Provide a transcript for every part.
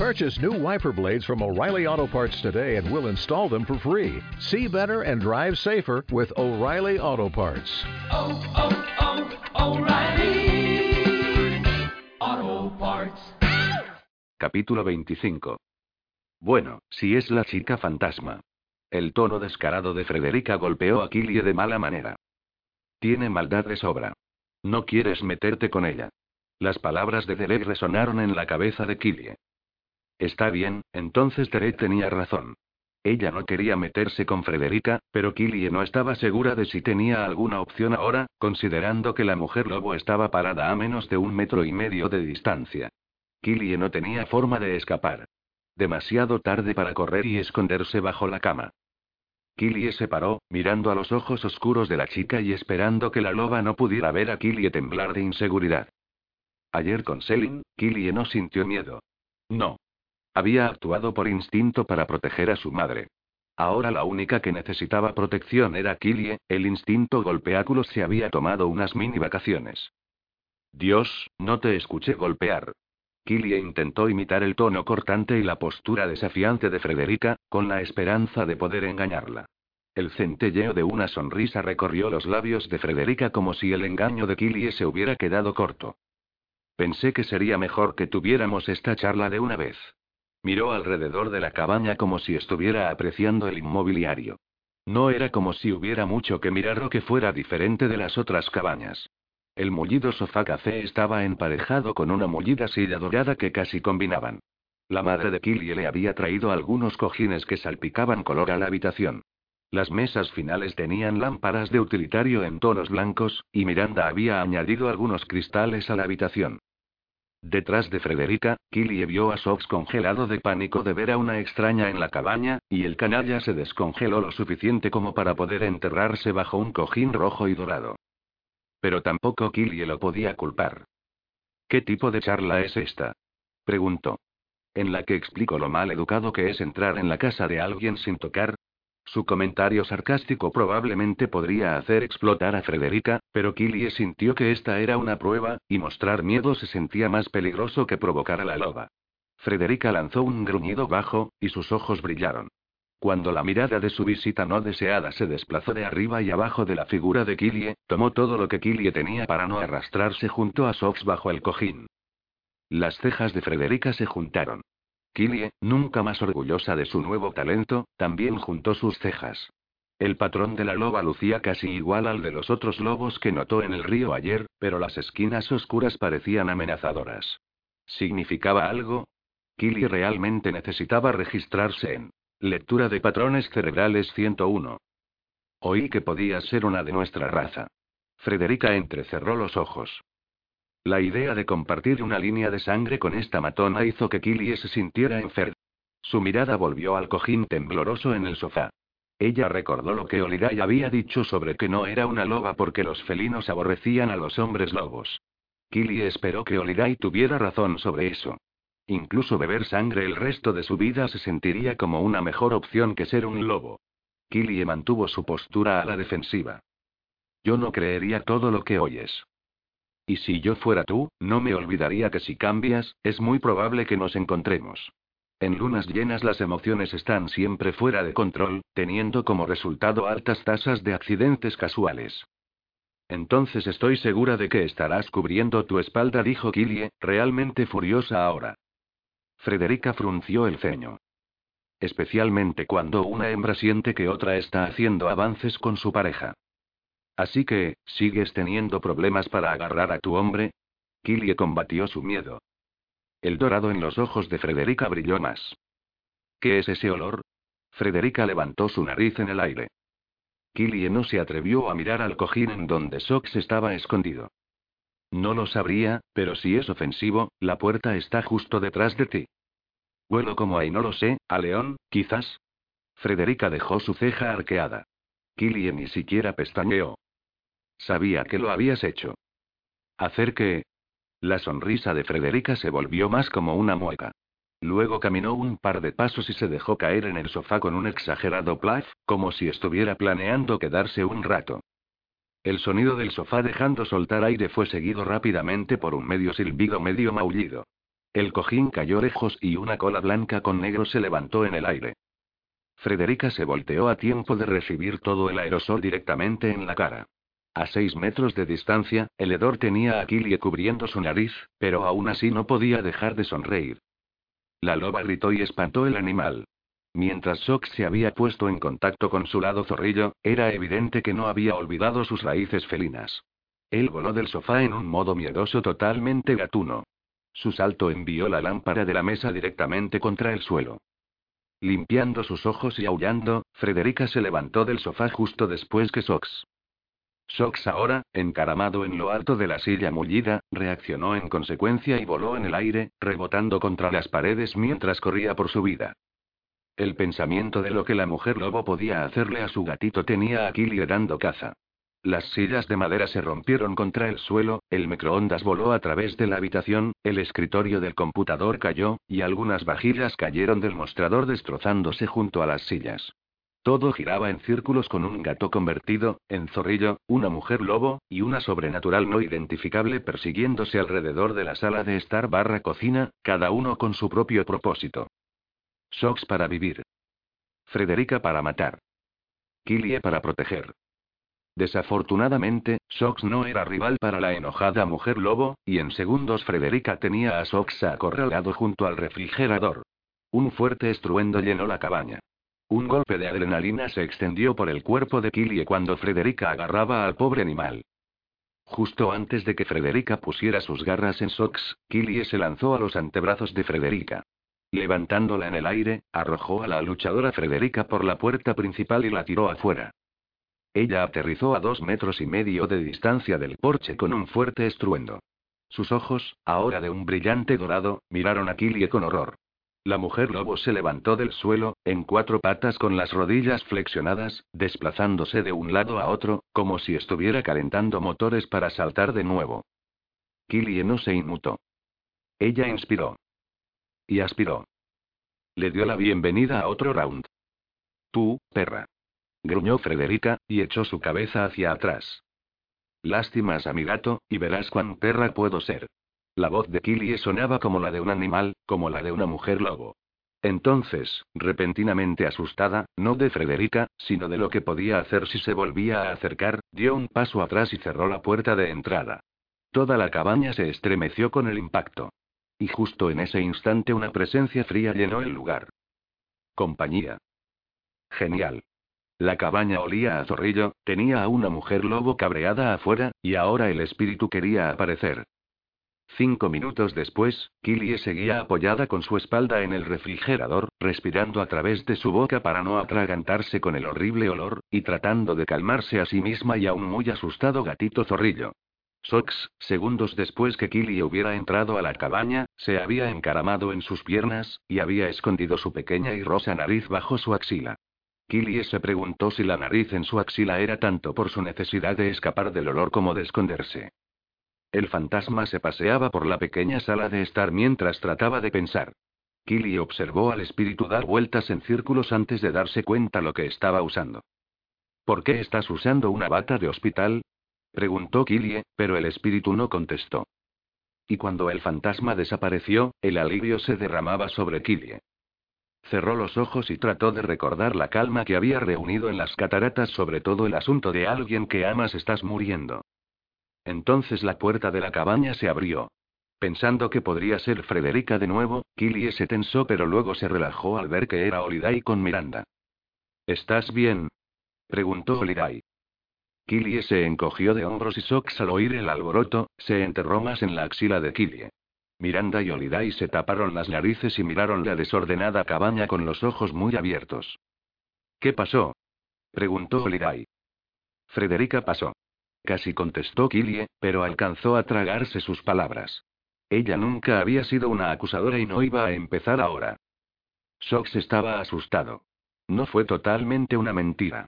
Purchase new wiper blades from O'Reilly Auto Parts today and we'll install them for free. See better and drive safer with O'Reilly Auto Parts. oh, oh, O'Reilly Auto Parts. Capítulo 25. Bueno, si es la chica fantasma. El tono descarado de Frederica golpeó a Killie de mala manera. Tiene maldad de sobra. No quieres meterte con ella. Las palabras de Derek resonaron en la cabeza de Killie. Está bien, entonces Derek tenía razón. Ella no quería meterse con Frederica, pero Killie no estaba segura de si tenía alguna opción ahora, considerando que la mujer lobo estaba parada a menos de un metro y medio de distancia. Killie no tenía forma de escapar. Demasiado tarde para correr y esconderse bajo la cama. Killie se paró, mirando a los ojos oscuros de la chica y esperando que la loba no pudiera ver a Killie temblar de inseguridad. Ayer con Selin, Killie no sintió miedo. No. Había actuado por instinto para proteger a su madre. Ahora la única que necesitaba protección era Killie, el instinto golpeáculo se había tomado unas mini vacaciones. Dios, no te escuché golpear. Killie intentó imitar el tono cortante y la postura desafiante de Frederica, con la esperanza de poder engañarla. El centelleo de una sonrisa recorrió los labios de Frederica como si el engaño de Killie se hubiera quedado corto. Pensé que sería mejor que tuviéramos esta charla de una vez. Miró alrededor de la cabaña como si estuviera apreciando el inmobiliario. No era como si hubiera mucho que mirar o que fuera diferente de las otras cabañas. El mullido sofá café estaba emparejado con una mullida silla dorada que casi combinaban. La madre de Killie le había traído algunos cojines que salpicaban color a la habitación. Las mesas finales tenían lámparas de utilitario en tonos blancos, y Miranda había añadido algunos cristales a la habitación. Detrás de Frederica, Killie vio a Sox congelado de pánico de ver a una extraña en la cabaña, y el canalla se descongeló lo suficiente como para poder enterrarse bajo un cojín rojo y dorado. Pero tampoco Killie lo podía culpar. ¿Qué tipo de charla es esta? preguntó. ¿En la que explico lo mal educado que es entrar en la casa de alguien sin tocar? Su comentario sarcástico probablemente podría hacer explotar a Frederica, pero Killie sintió que esta era una prueba, y mostrar miedo se sentía más peligroso que provocar a la loba. Frederica lanzó un gruñido bajo, y sus ojos brillaron. Cuando la mirada de su visita no deseada se desplazó de arriba y abajo de la figura de Killie, tomó todo lo que Killie tenía para no arrastrarse junto a Sox bajo el cojín. Las cejas de Frederica se juntaron. Killie, nunca más orgullosa de su nuevo talento, también juntó sus cejas. El patrón de la loba lucía casi igual al de los otros lobos que notó en el río ayer, pero las esquinas oscuras parecían amenazadoras. ¿Significaba algo? Killie realmente necesitaba registrarse en Lectura de Patrones Cerebrales 101. Oí que podía ser una de nuestra raza. Frederica entrecerró los ojos. La idea de compartir una línea de sangre con esta matona hizo que Killie se sintiera enferma. Su mirada volvió al cojín tembloroso en el sofá. Ella recordó lo que Oliday había dicho sobre que no era una loba porque los felinos aborrecían a los hombres lobos. Killie esperó que Oliday tuviera razón sobre eso. Incluso beber sangre el resto de su vida se sentiría como una mejor opción que ser un lobo. Killie mantuvo su postura a la defensiva. Yo no creería todo lo que oyes. Y si yo fuera tú, no me olvidaría que si cambias, es muy probable que nos encontremos. En lunas llenas las emociones están siempre fuera de control, teniendo como resultado altas tasas de accidentes casuales. Entonces estoy segura de que estarás cubriendo tu espalda, dijo Killie, realmente furiosa ahora. Frederica frunció el ceño. Especialmente cuando una hembra siente que otra está haciendo avances con su pareja. Así que, ¿sigues teniendo problemas para agarrar a tu hombre? Killie combatió su miedo. El dorado en los ojos de Frederica brilló más. ¿Qué es ese olor? Frederica levantó su nariz en el aire. Killie no se atrevió a mirar al cojín en donde Sox estaba escondido. No lo sabría, pero si es ofensivo, la puerta está justo detrás de ti. Huelo como ahí, no lo sé, a león, quizás. Frederica dejó su ceja arqueada. Killie ni siquiera pestañeó. Sabía que lo habías hecho. ¿Hacer qué? La sonrisa de Frederica se volvió más como una mueca. Luego caminó un par de pasos y se dejó caer en el sofá con un exagerado plaf, como si estuviera planeando quedarse un rato. El sonido del sofá dejando soltar aire fue seguido rápidamente por un medio silbido medio maullido. El cojín cayó lejos y una cola blanca con negro se levantó en el aire. Frederica se volteó a tiempo de recibir todo el aerosol directamente en la cara. A seis metros de distancia, el hedor tenía a Killie cubriendo su nariz, pero aún así no podía dejar de sonreír. La loba gritó y espantó el animal. Mientras Sox se había puesto en contacto con su lado zorrillo, era evidente que no había olvidado sus raíces felinas. Él voló del sofá en un modo miedoso totalmente gatuno. Su salto envió la lámpara de la mesa directamente contra el suelo. Limpiando sus ojos y aullando, Frederica se levantó del sofá justo después que Sox. Sox ahora, encaramado en lo alto de la silla mullida, reaccionó en consecuencia y voló en el aire, rebotando contra las paredes mientras corría por su vida. El pensamiento de lo que la mujer lobo podía hacerle a su gatito tenía a Killy dando caza. Las sillas de madera se rompieron contra el suelo, el microondas voló a través de la habitación, el escritorio del computador cayó, y algunas vajillas cayeron del mostrador destrozándose junto a las sillas. Todo giraba en círculos con un gato convertido, en zorrillo, una mujer lobo, y una sobrenatural no identificable persiguiéndose alrededor de la sala de estar barra cocina, cada uno con su propio propósito. Sox para vivir. Frederica para matar. Killie para proteger. Desafortunadamente, Sox no era rival para la enojada mujer lobo, y en segundos Frederica tenía a Sox acorralado junto al refrigerador. Un fuerte estruendo llenó la cabaña. Un golpe de adrenalina se extendió por el cuerpo de Killie cuando Frederica agarraba al pobre animal. Justo antes de que Frederica pusiera sus garras en Sox, Killie se lanzó a los antebrazos de Frederica. Levantándola en el aire, arrojó a la luchadora Frederica por la puerta principal y la tiró afuera. Ella aterrizó a dos metros y medio de distancia del porche con un fuerte estruendo. Sus ojos, ahora de un brillante dorado, miraron a Killie con horror. La mujer lobo se levantó del suelo, en cuatro patas con las rodillas flexionadas, desplazándose de un lado a otro, como si estuviera calentando motores para saltar de nuevo. Killie no se inmutó. Ella inspiró. Y aspiró. Le dio la bienvenida a otro round. Tú, perra. Gruñó Frederica, y echó su cabeza hacia atrás. Lástimas a mi gato, y verás cuán perra puedo ser. La voz de Killie sonaba como la de un animal, como la de una mujer lobo. Entonces, repentinamente asustada, no de Frederica, sino de lo que podía hacer si se volvía a acercar, dio un paso atrás y cerró la puerta de entrada. Toda la cabaña se estremeció con el impacto. Y justo en ese instante una presencia fría llenó el lugar. Compañía. Genial. La cabaña olía a zorrillo, tenía a una mujer lobo cabreada afuera, y ahora el espíritu quería aparecer. Cinco minutos después, Killie seguía apoyada con su espalda en el refrigerador, respirando a través de su boca para no atragantarse con el horrible olor, y tratando de calmarse a sí misma y a un muy asustado gatito zorrillo. Sox, segundos después que Killie hubiera entrado a la cabaña, se había encaramado en sus piernas, y había escondido su pequeña y rosa nariz bajo su axila. Killie se preguntó si la nariz en su axila era tanto por su necesidad de escapar del olor como de esconderse. El fantasma se paseaba por la pequeña sala de estar mientras trataba de pensar. Killie observó al espíritu dar vueltas en círculos antes de darse cuenta lo que estaba usando. ¿Por qué estás usando una bata de hospital? preguntó Killie, pero el espíritu no contestó. Y cuando el fantasma desapareció, el alivio se derramaba sobre Killie. Cerró los ojos y trató de recordar la calma que había reunido en las cataratas sobre todo el asunto de alguien que amas estás muriendo. Entonces la puerta de la cabaña se abrió. Pensando que podría ser Frederica de nuevo, Killie se tensó pero luego se relajó al ver que era Holiday con Miranda. ¿Estás bien? preguntó Holiday. Killie se encogió de hombros y Sox al oír el alboroto, se enterró más en la axila de Killie. Miranda y Holiday se taparon las narices y miraron la desordenada cabaña con los ojos muy abiertos. ¿Qué pasó? preguntó Holiday. Frederica pasó. Casi contestó Killie, pero alcanzó a tragarse sus palabras. Ella nunca había sido una acusadora y no iba a empezar ahora. Sox estaba asustado. No fue totalmente una mentira.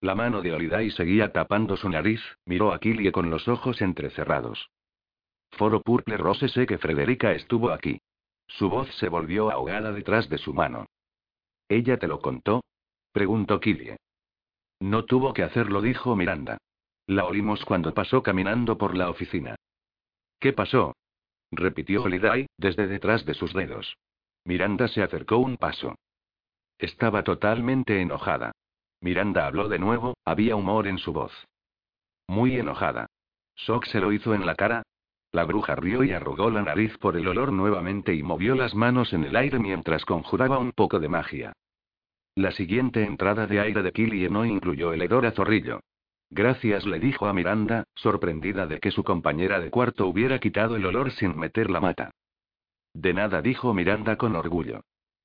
La mano de Holiday seguía tapando su nariz, miró a Killie con los ojos entrecerrados. Foro Purple Rose sé que Frederica estuvo aquí. Su voz se volvió ahogada detrás de su mano. ¿Ella te lo contó? preguntó Killie. No tuvo que hacerlo, dijo Miranda. La oímos cuando pasó caminando por la oficina. ¿Qué pasó? repitió Holiday, desde detrás de sus dedos. Miranda se acercó un paso. Estaba totalmente enojada. Miranda habló de nuevo, había humor en su voz. Muy enojada. Sock se lo hizo en la cara. La bruja rió y arrugó la nariz por el olor nuevamente y movió las manos en el aire mientras conjuraba un poco de magia. La siguiente entrada de aire de Killie no incluyó el hedor a zorrillo. Gracias, le dijo a Miranda, sorprendida de que su compañera de cuarto hubiera quitado el olor sin meter la mata. De nada, dijo Miranda con orgullo.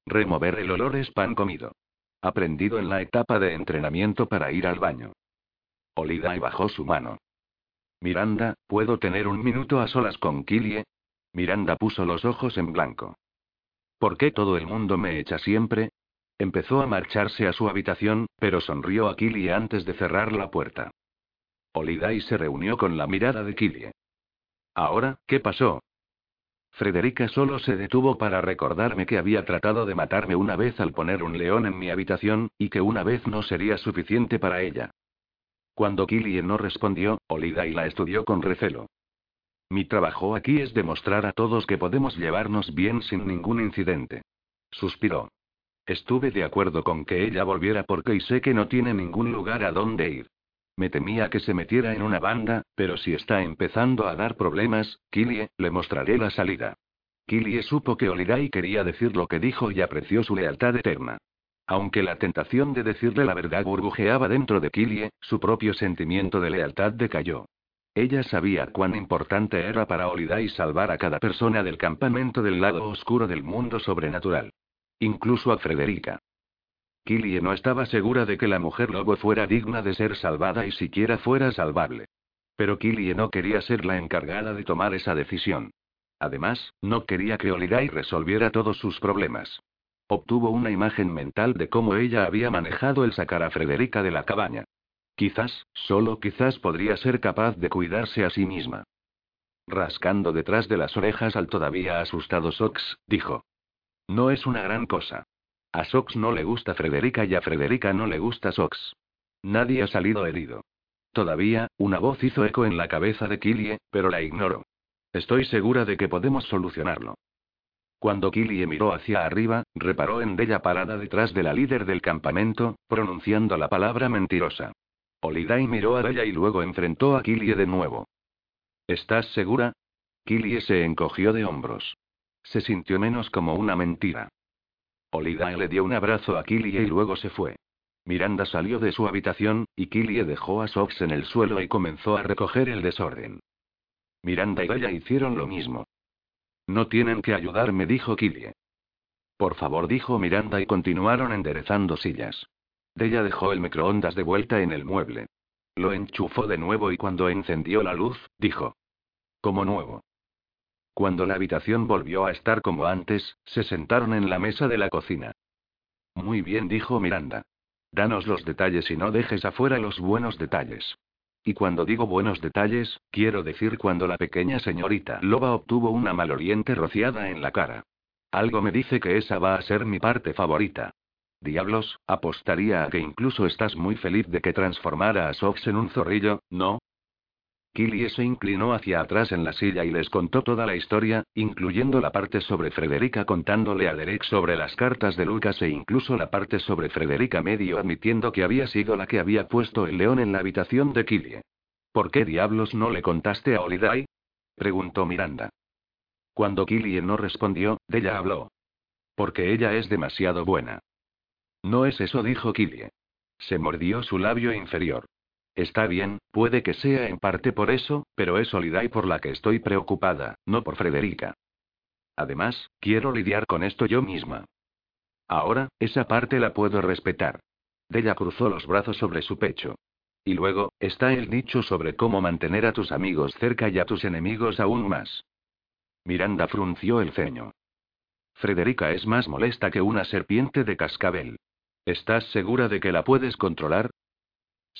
Remover el olor es pan comido. Aprendido en la etapa de entrenamiento para ir al baño. Olida bajó su mano. Miranda, ¿puedo tener un minuto a solas con Killie? Miranda puso los ojos en blanco. ¿Por qué todo el mundo me echa siempre? Empezó a marcharse a su habitación, pero sonrió a Killie antes de cerrar la puerta. Olidai se reunió con la mirada de Killie. Ahora, ¿qué pasó? Frederica solo se detuvo para recordarme que había tratado de matarme una vez al poner un león en mi habitación, y que una vez no sería suficiente para ella. Cuando Killie no respondió, Olidai la estudió con recelo. Mi trabajo aquí es demostrar a todos que podemos llevarnos bien sin ningún incidente. Suspiró. Estuve de acuerdo con que ella volviera porque sé que no tiene ningún lugar a donde ir. Me temía que se metiera en una banda, pero si está empezando a dar problemas, Killie, le mostraré la salida. Killie supo que Olirai quería decir lo que dijo y apreció su lealtad eterna. Aunque la tentación de decirle la verdad burbujeaba dentro de Killie, su propio sentimiento de lealtad decayó. Ella sabía cuán importante era para Olirai salvar a cada persona del campamento del lado oscuro del mundo sobrenatural. Incluso a Frederica. Killie no estaba segura de que la mujer lobo fuera digna de ser salvada y siquiera fuera salvable. Pero Killie no quería ser la encargada de tomar esa decisión. Además, no quería que Olirai resolviera todos sus problemas. Obtuvo una imagen mental de cómo ella había manejado el sacar a Frederica de la cabaña. Quizás, solo quizás podría ser capaz de cuidarse a sí misma. Rascando detrás de las orejas al todavía asustado Sox, dijo. No es una gran cosa. A Sox no le gusta Frederica y a Frederica no le gusta Sox. Nadie ha salido herido. Todavía, una voz hizo eco en la cabeza de Killie, pero la ignoró. Estoy segura de que podemos solucionarlo. Cuando Killie miró hacia arriba, reparó en Della parada detrás de la líder del campamento, pronunciando la palabra mentirosa. Olidai miró a Della y luego enfrentó a Killie de nuevo. ¿Estás segura? Killie se encogió de hombros. Se sintió menos como una mentira. Olidae le dio un abrazo a Killie y luego se fue. Miranda salió de su habitación, y Killie dejó a Sox en el suelo y comenzó a recoger el desorden. Miranda y ella hicieron lo mismo. No tienen que ayudarme, dijo Killie. Por favor, dijo Miranda y continuaron enderezando sillas. Della dejó el microondas de vuelta en el mueble. Lo enchufó de nuevo y cuando encendió la luz, dijo. Como nuevo. Cuando la habitación volvió a estar como antes, se sentaron en la mesa de la cocina. Muy bien, dijo Miranda. Danos los detalles y no dejes afuera los buenos detalles. Y cuando digo buenos detalles, quiero decir cuando la pequeña señorita Loba obtuvo una maloliente rociada en la cara. Algo me dice que esa va a ser mi parte favorita. Diablos, apostaría a que incluso estás muy feliz de que transformara a Sox en un zorrillo, ¿no? Killie se inclinó hacia atrás en la silla y les contó toda la historia, incluyendo la parte sobre Frederica contándole a Derek sobre las cartas de Lucas e incluso la parte sobre Frederica medio admitiendo que había sido la que había puesto el león en la habitación de Killie. ¿Por qué diablos no le contaste a Oliday? preguntó Miranda. Cuando Killie no respondió, ella habló. Porque ella es demasiado buena. No es eso, dijo Killie. Se mordió su labio inferior. Está bien, puede que sea en parte por eso, pero es Oliday por la que estoy preocupada, no por Frederica. Además, quiero lidiar con esto yo misma. Ahora, esa parte la puedo respetar. Della cruzó los brazos sobre su pecho. Y luego, está el dicho sobre cómo mantener a tus amigos cerca y a tus enemigos aún más. Miranda frunció el ceño. Frederica es más molesta que una serpiente de cascabel. ¿Estás segura de que la puedes controlar?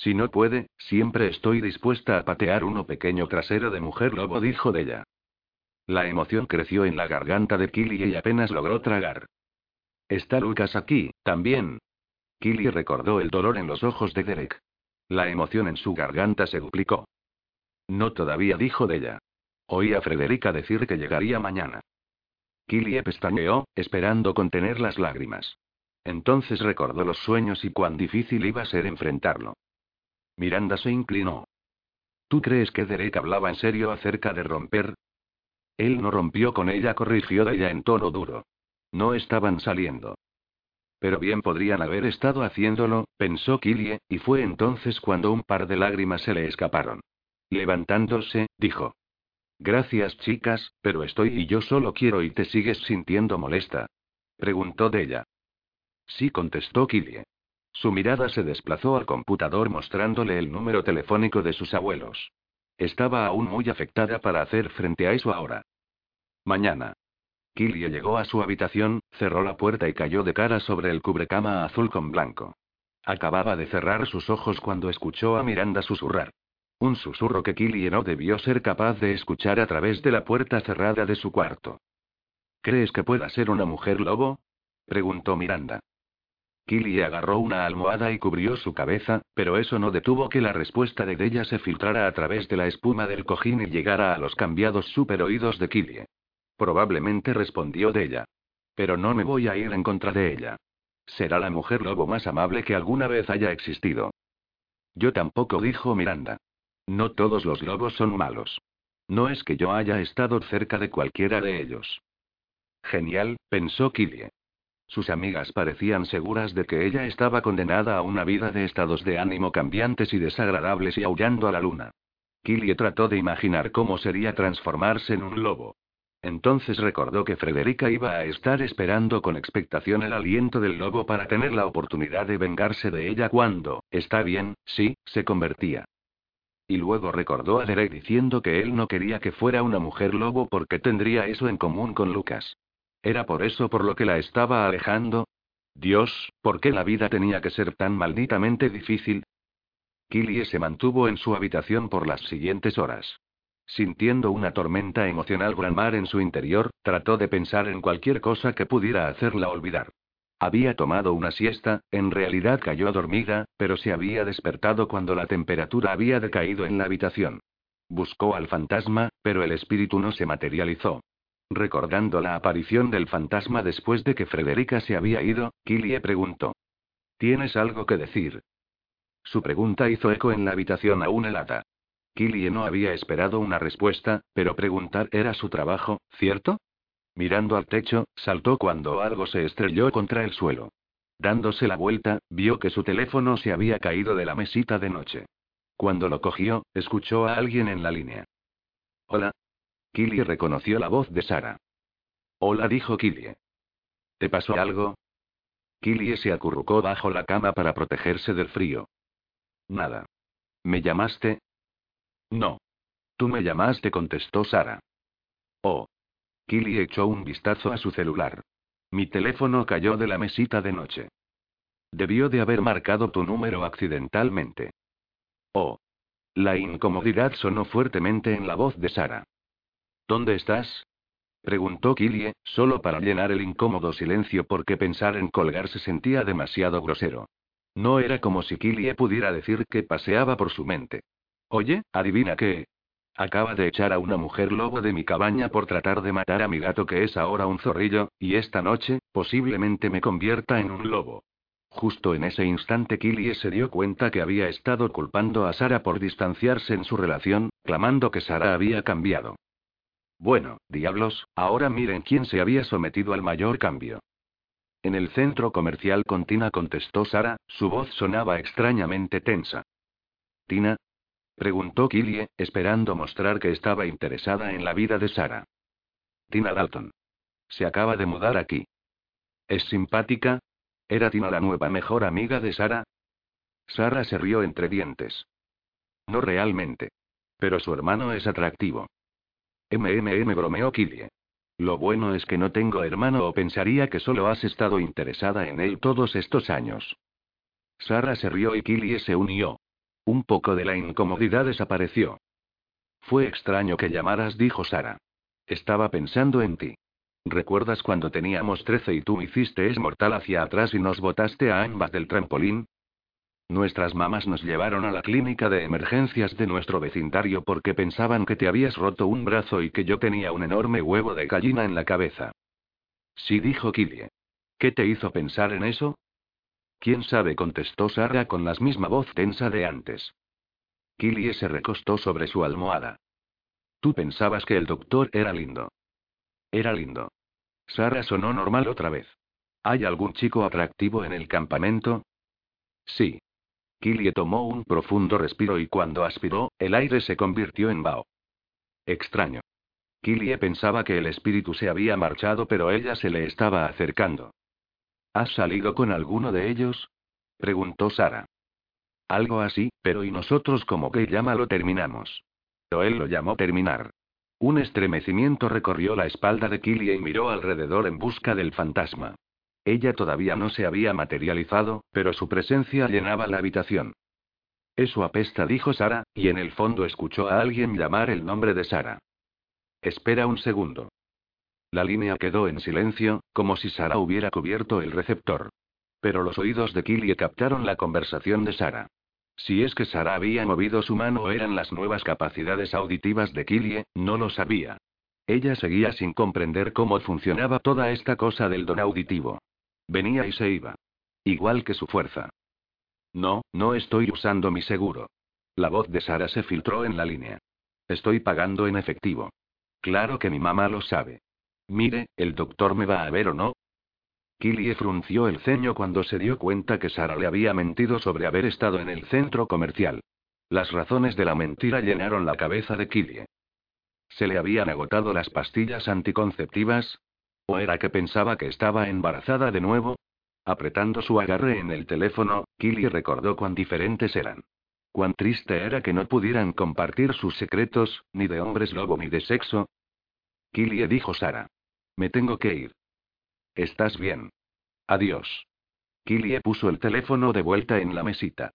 Si no puede, siempre estoy dispuesta a patear uno pequeño trasero de mujer lobo, dijo de ella. La emoción creció en la garganta de Killy y apenas logró tragar. Está Lucas aquí, también. Killy recordó el dolor en los ojos de Derek. La emoción en su garganta se duplicó. No todavía, dijo de ella. Oí a Frederica decir que llegaría mañana. Killie pestañeó, esperando contener las lágrimas. Entonces recordó los sueños y cuán difícil iba a ser enfrentarlo. Miranda se inclinó. ¿Tú crees que Derek hablaba en serio acerca de romper? Él no rompió con ella, corrigió ella en tono duro. No estaban saliendo. Pero bien podrían haber estado haciéndolo, pensó Killie, y fue entonces cuando un par de lágrimas se le escaparon. Levantándose, dijo. Gracias, chicas, pero estoy y yo solo quiero y te sigues sintiendo molesta. Preguntó de ella. Sí, contestó Killie. Su mirada se desplazó al computador mostrándole el número telefónico de sus abuelos. Estaba aún muy afectada para hacer frente a eso ahora. Mañana. Killie llegó a su habitación, cerró la puerta y cayó de cara sobre el cubrecama azul con blanco. Acababa de cerrar sus ojos cuando escuchó a Miranda susurrar. Un susurro que Killie no debió ser capaz de escuchar a través de la puerta cerrada de su cuarto. ¿Crees que pueda ser una mujer lobo? preguntó Miranda. Killie agarró una almohada y cubrió su cabeza, pero eso no detuvo que la respuesta de ella se filtrara a través de la espuma del cojín y llegara a los cambiados superoídos de Killie. Probablemente respondió de ella. Pero no me voy a ir en contra de ella. Será la mujer lobo más amable que alguna vez haya existido. Yo tampoco, dijo Miranda. No todos los lobos son malos. No es que yo haya estado cerca de cualquiera de ellos. Genial, pensó Killie. Sus amigas parecían seguras de que ella estaba condenada a una vida de estados de ánimo cambiantes y desagradables y aullando a la luna. Killie trató de imaginar cómo sería transformarse en un lobo. Entonces recordó que Frederica iba a estar esperando con expectación el aliento del lobo para tener la oportunidad de vengarse de ella cuando, está bien, sí, se convertía. Y luego recordó a Derek diciendo que él no quería que fuera una mujer lobo porque tendría eso en común con Lucas. ¿Era por eso por lo que la estaba alejando? Dios, ¿por qué la vida tenía que ser tan malditamente difícil? Killie se mantuvo en su habitación por las siguientes horas. Sintiendo una tormenta emocional bramar en su interior, trató de pensar en cualquier cosa que pudiera hacerla olvidar. Había tomado una siesta, en realidad cayó dormida, pero se había despertado cuando la temperatura había decaído en la habitación. Buscó al fantasma, pero el espíritu no se materializó. Recordando la aparición del fantasma después de que Frederica se había ido, Killie preguntó. ¿Tienes algo que decir? Su pregunta hizo eco en la habitación aún helada. Killie no había esperado una respuesta, pero preguntar era su trabajo, ¿cierto? Mirando al techo, saltó cuando algo se estrelló contra el suelo. Dándose la vuelta, vio que su teléfono se había caído de la mesita de noche. Cuando lo cogió, escuchó a alguien en la línea. Hola, Killie reconoció la voz de Sara. Hola, dijo Killie. ¿Te pasó algo? Killie se acurrucó bajo la cama para protegerse del frío. Nada. ¿Me llamaste? No. Tú me llamaste, contestó Sara. Oh. Killie echó un vistazo a su celular. Mi teléfono cayó de la mesita de noche. Debió de haber marcado tu número accidentalmente. Oh. La incomodidad sonó fuertemente en la voz de Sara. ¿Dónde estás? preguntó Killie, solo para llenar el incómodo silencio porque pensar en colgar se sentía demasiado grosero. No era como si Killie pudiera decir que paseaba por su mente. Oye, adivina qué. Acaba de echar a una mujer lobo de mi cabaña por tratar de matar a mi gato que es ahora un zorrillo, y esta noche, posiblemente me convierta en un lobo. Justo en ese instante Killie se dio cuenta que había estado culpando a Sara por distanciarse en su relación, clamando que Sara había cambiado. Bueno, diablos, ahora miren quién se había sometido al mayor cambio. En el centro comercial con Tina contestó Sara, su voz sonaba extrañamente tensa. ¿Tina? preguntó Killie, esperando mostrar que estaba interesada en la vida de Sara. Tina Dalton. Se acaba de mudar aquí. ¿Es simpática? ¿Era Tina la nueva mejor amiga de Sara? Sara se rió entre dientes. No realmente. Pero su hermano es atractivo. MMM bromeó Killie. Lo bueno es que no tengo hermano o pensaría que solo has estado interesada en él todos estos años. Sara se rió y Killie se unió. Un poco de la incomodidad desapareció. Fue extraño que llamaras, dijo Sara. Estaba pensando en ti. ¿Recuerdas cuando teníamos trece y tú hiciste es mortal hacia atrás y nos botaste a ambas del trampolín? Nuestras mamás nos llevaron a la clínica de emergencias de nuestro vecindario porque pensaban que te habías roto un brazo y que yo tenía un enorme huevo de gallina en la cabeza. Sí, dijo Killie. ¿Qué te hizo pensar en eso? ¿Quién sabe? contestó Sara con la misma voz tensa de antes. Killie se recostó sobre su almohada. Tú pensabas que el doctor era lindo. Era lindo. Sara sonó normal otra vez. ¿Hay algún chico atractivo en el campamento? Sí. Killie tomó un profundo respiro y cuando aspiró, el aire se convirtió en vaho. Extraño. Killie pensaba que el espíritu se había marchado, pero ella se le estaba acercando. ¿Has salido con alguno de ellos? preguntó Sara. Algo así, pero ¿y nosotros como que llama lo terminamos? O él lo llamó terminar. Un estremecimiento recorrió la espalda de Killie y miró alrededor en busca del fantasma. Ella todavía no se había materializado, pero su presencia llenaba la habitación. Eso apesta, dijo Sara, y en el fondo escuchó a alguien llamar el nombre de Sara. Espera un segundo. La línea quedó en silencio, como si Sara hubiera cubierto el receptor. Pero los oídos de Killie captaron la conversación de Sara. Si es que Sara había movido su mano o eran las nuevas capacidades auditivas de Killie, no lo sabía. Ella seguía sin comprender cómo funcionaba toda esta cosa del don auditivo. Venía y se iba. Igual que su fuerza. No, no estoy usando mi seguro. La voz de Sara se filtró en la línea. Estoy pagando en efectivo. Claro que mi mamá lo sabe. Mire, ¿el doctor me va a ver o no? Killie frunció el ceño cuando se dio cuenta que Sara le había mentido sobre haber estado en el centro comercial. Las razones de la mentira llenaron la cabeza de Killie. ¿Se le habían agotado las pastillas anticonceptivas? ¿O era que pensaba que estaba embarazada de nuevo? Apretando su agarre en el teléfono, Killy recordó cuán diferentes eran. Cuán triste era que no pudieran compartir sus secretos, ni de hombres lobo ni de sexo. Killy dijo Sara. Me tengo que ir. ¿Estás bien? Adiós. Killie puso el teléfono de vuelta en la mesita.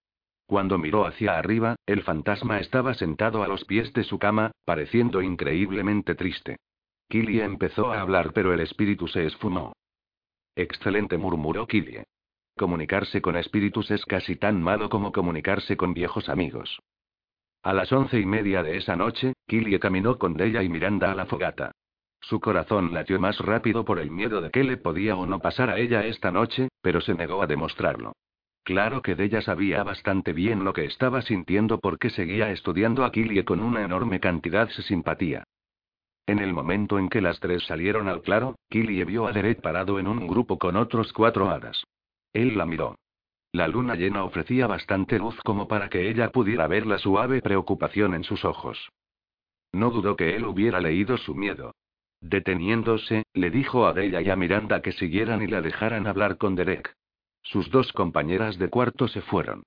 Cuando miró hacia arriba, el fantasma estaba sentado a los pies de su cama, pareciendo increíblemente triste. Killie empezó a hablar, pero el espíritu se esfumó. Excelente, murmuró Killie. Comunicarse con espíritus es casi tan malo como comunicarse con viejos amigos. A las once y media de esa noche, Killie caminó con Della y Miranda a la fogata. Su corazón latió más rápido por el miedo de que le podía o no pasar a ella esta noche, pero se negó a demostrarlo. Claro que Della sabía bastante bien lo que estaba sintiendo porque seguía estudiando a Killie con una enorme cantidad de simpatía. En el momento en que las tres salieron al claro, Killie vio a Derek parado en un grupo con otros cuatro hadas. Él la miró. La luna llena ofrecía bastante luz como para que ella pudiera ver la suave preocupación en sus ojos. No dudó que él hubiera leído su miedo. Deteniéndose, le dijo a Della y a Miranda que siguieran y la dejaran hablar con Derek. Sus dos compañeras de cuarto se fueron.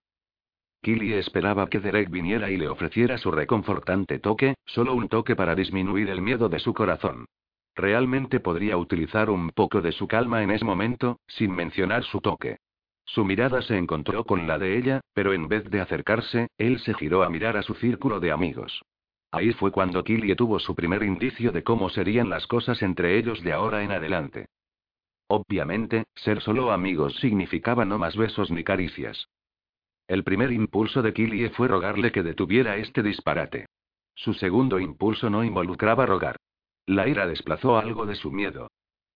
Killy esperaba que Derek viniera y le ofreciera su reconfortante toque, solo un toque para disminuir el miedo de su corazón. Realmente podría utilizar un poco de su calma en ese momento, sin mencionar su toque. Su mirada se encontró con la de ella, pero en vez de acercarse, él se giró a mirar a su círculo de amigos. Ahí fue cuando Killy tuvo su primer indicio de cómo serían las cosas entre ellos de ahora en adelante. Obviamente, ser solo amigos significaba no más besos ni caricias. El primer impulso de Killie fue rogarle que detuviera este disparate. Su segundo impulso no involucraba rogar. La ira desplazó algo de su miedo.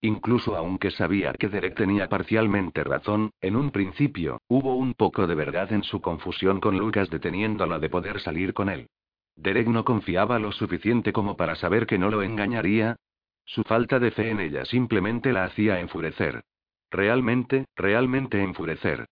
Incluso aunque sabía que Derek tenía parcialmente razón, en un principio, hubo un poco de verdad en su confusión con Lucas deteniéndola de poder salir con él. Derek no confiaba lo suficiente como para saber que no lo engañaría. Su falta de fe en ella simplemente la hacía enfurecer. Realmente, realmente enfurecer.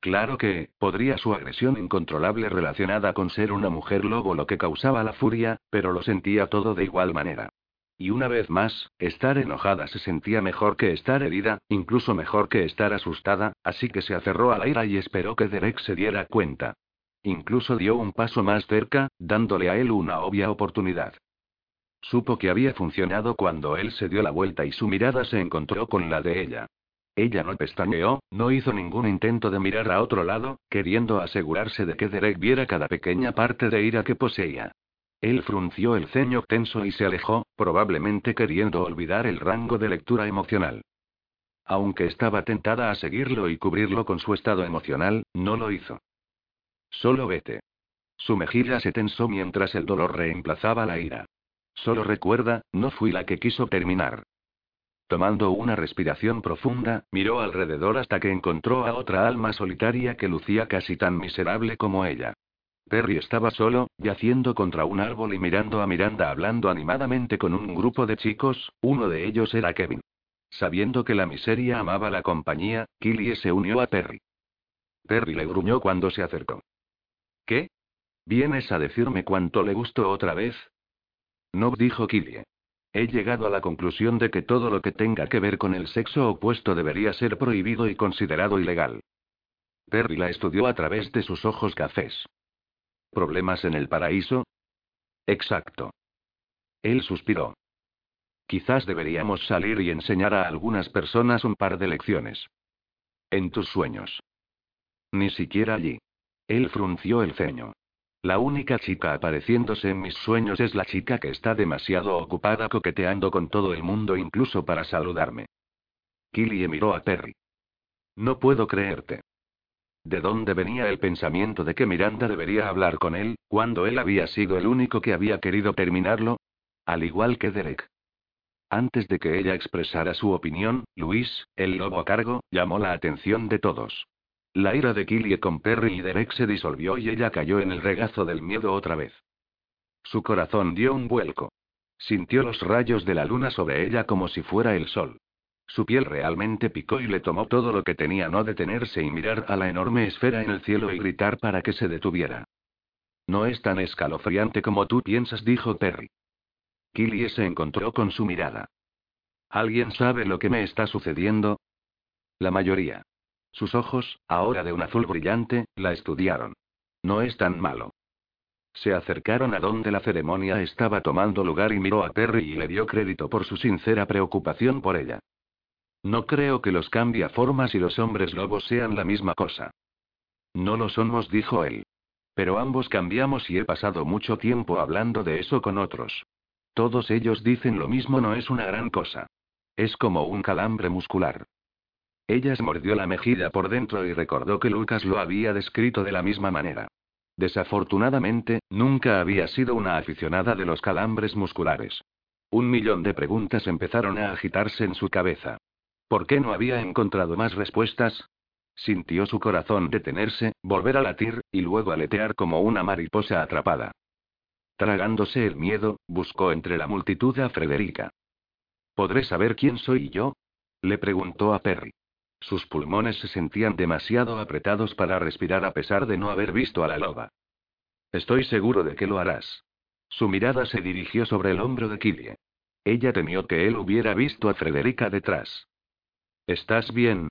Claro que, podría su agresión incontrolable relacionada con ser una mujer lobo lo que causaba la furia, pero lo sentía todo de igual manera. Y una vez más, estar enojada se sentía mejor que estar herida, incluso mejor que estar asustada, así que se aferró a la ira y esperó que Derek se diera cuenta. Incluso dio un paso más cerca, dándole a él una obvia oportunidad. Supo que había funcionado cuando él se dio la vuelta y su mirada se encontró con la de ella. Ella no pestañeó, no hizo ningún intento de mirar a otro lado, queriendo asegurarse de que Derek viera cada pequeña parte de ira que poseía. Él frunció el ceño tenso y se alejó, probablemente queriendo olvidar el rango de lectura emocional. Aunque estaba tentada a seguirlo y cubrirlo con su estado emocional, no lo hizo. Solo vete. Su mejilla se tensó mientras el dolor reemplazaba la ira. Solo recuerda, no fui la que quiso terminar. Tomando una respiración profunda, miró alrededor hasta que encontró a otra alma solitaria que lucía casi tan miserable como ella. Perry estaba solo, yaciendo contra un árbol y mirando a Miranda hablando animadamente con un grupo de chicos, uno de ellos era Kevin. Sabiendo que la miseria amaba la compañía, Killie se unió a Perry. Perry le gruñó cuando se acercó. ¿Qué? ¿Vienes a decirme cuánto le gustó otra vez? No, dijo Killie. He llegado a la conclusión de que todo lo que tenga que ver con el sexo opuesto debería ser prohibido y considerado ilegal. Perry la estudió a través de sus ojos cafés. ¿Problemas en el paraíso? Exacto. Él suspiró. Quizás deberíamos salir y enseñar a algunas personas un par de lecciones. En tus sueños. Ni siquiera allí. Él frunció el ceño. La única chica apareciéndose en mis sueños es la chica que está demasiado ocupada coqueteando con todo el mundo incluso para saludarme. Killie miró a Perry. No puedo creerte. ¿De dónde venía el pensamiento de que Miranda debería hablar con él, cuando él había sido el único que había querido terminarlo? Al igual que Derek. Antes de que ella expresara su opinión, Luis, el lobo a cargo, llamó la atención de todos. La ira de Killie con Perry y Derek se disolvió y ella cayó en el regazo del miedo otra vez. Su corazón dio un vuelco. Sintió los rayos de la luna sobre ella como si fuera el sol. Su piel realmente picó y le tomó todo lo que tenía no detenerse y mirar a la enorme esfera en el cielo y gritar para que se detuviera. No es tan escalofriante como tú piensas, dijo Perry. Killie se encontró con su mirada. ¿Alguien sabe lo que me está sucediendo? La mayoría. Sus ojos, ahora de un azul brillante, la estudiaron. No es tan malo. Se acercaron a donde la ceremonia estaba tomando lugar y miró a Perry y le dio crédito por su sincera preocupación por ella. No creo que los cambiaformas y los hombres lobos sean la misma cosa. No lo somos, dijo él. Pero ambos cambiamos y he pasado mucho tiempo hablando de eso con otros. Todos ellos dicen lo mismo, no es una gran cosa. Es como un calambre muscular. Ella se mordió la mejilla por dentro y recordó que Lucas lo había descrito de la misma manera. Desafortunadamente, nunca había sido una aficionada de los calambres musculares. Un millón de preguntas empezaron a agitarse en su cabeza. ¿Por qué no había encontrado más respuestas? Sintió su corazón detenerse, volver a latir, y luego aletear como una mariposa atrapada. Tragándose el miedo, buscó entre la multitud a Frederica. ¿Podré saber quién soy yo? Le preguntó a Perry. Sus pulmones se sentían demasiado apretados para respirar a pesar de no haber visto a la loba. Estoy seguro de que lo harás. Su mirada se dirigió sobre el hombro de Killie. Ella temió que él hubiera visto a Frederica detrás. ¿Estás bien?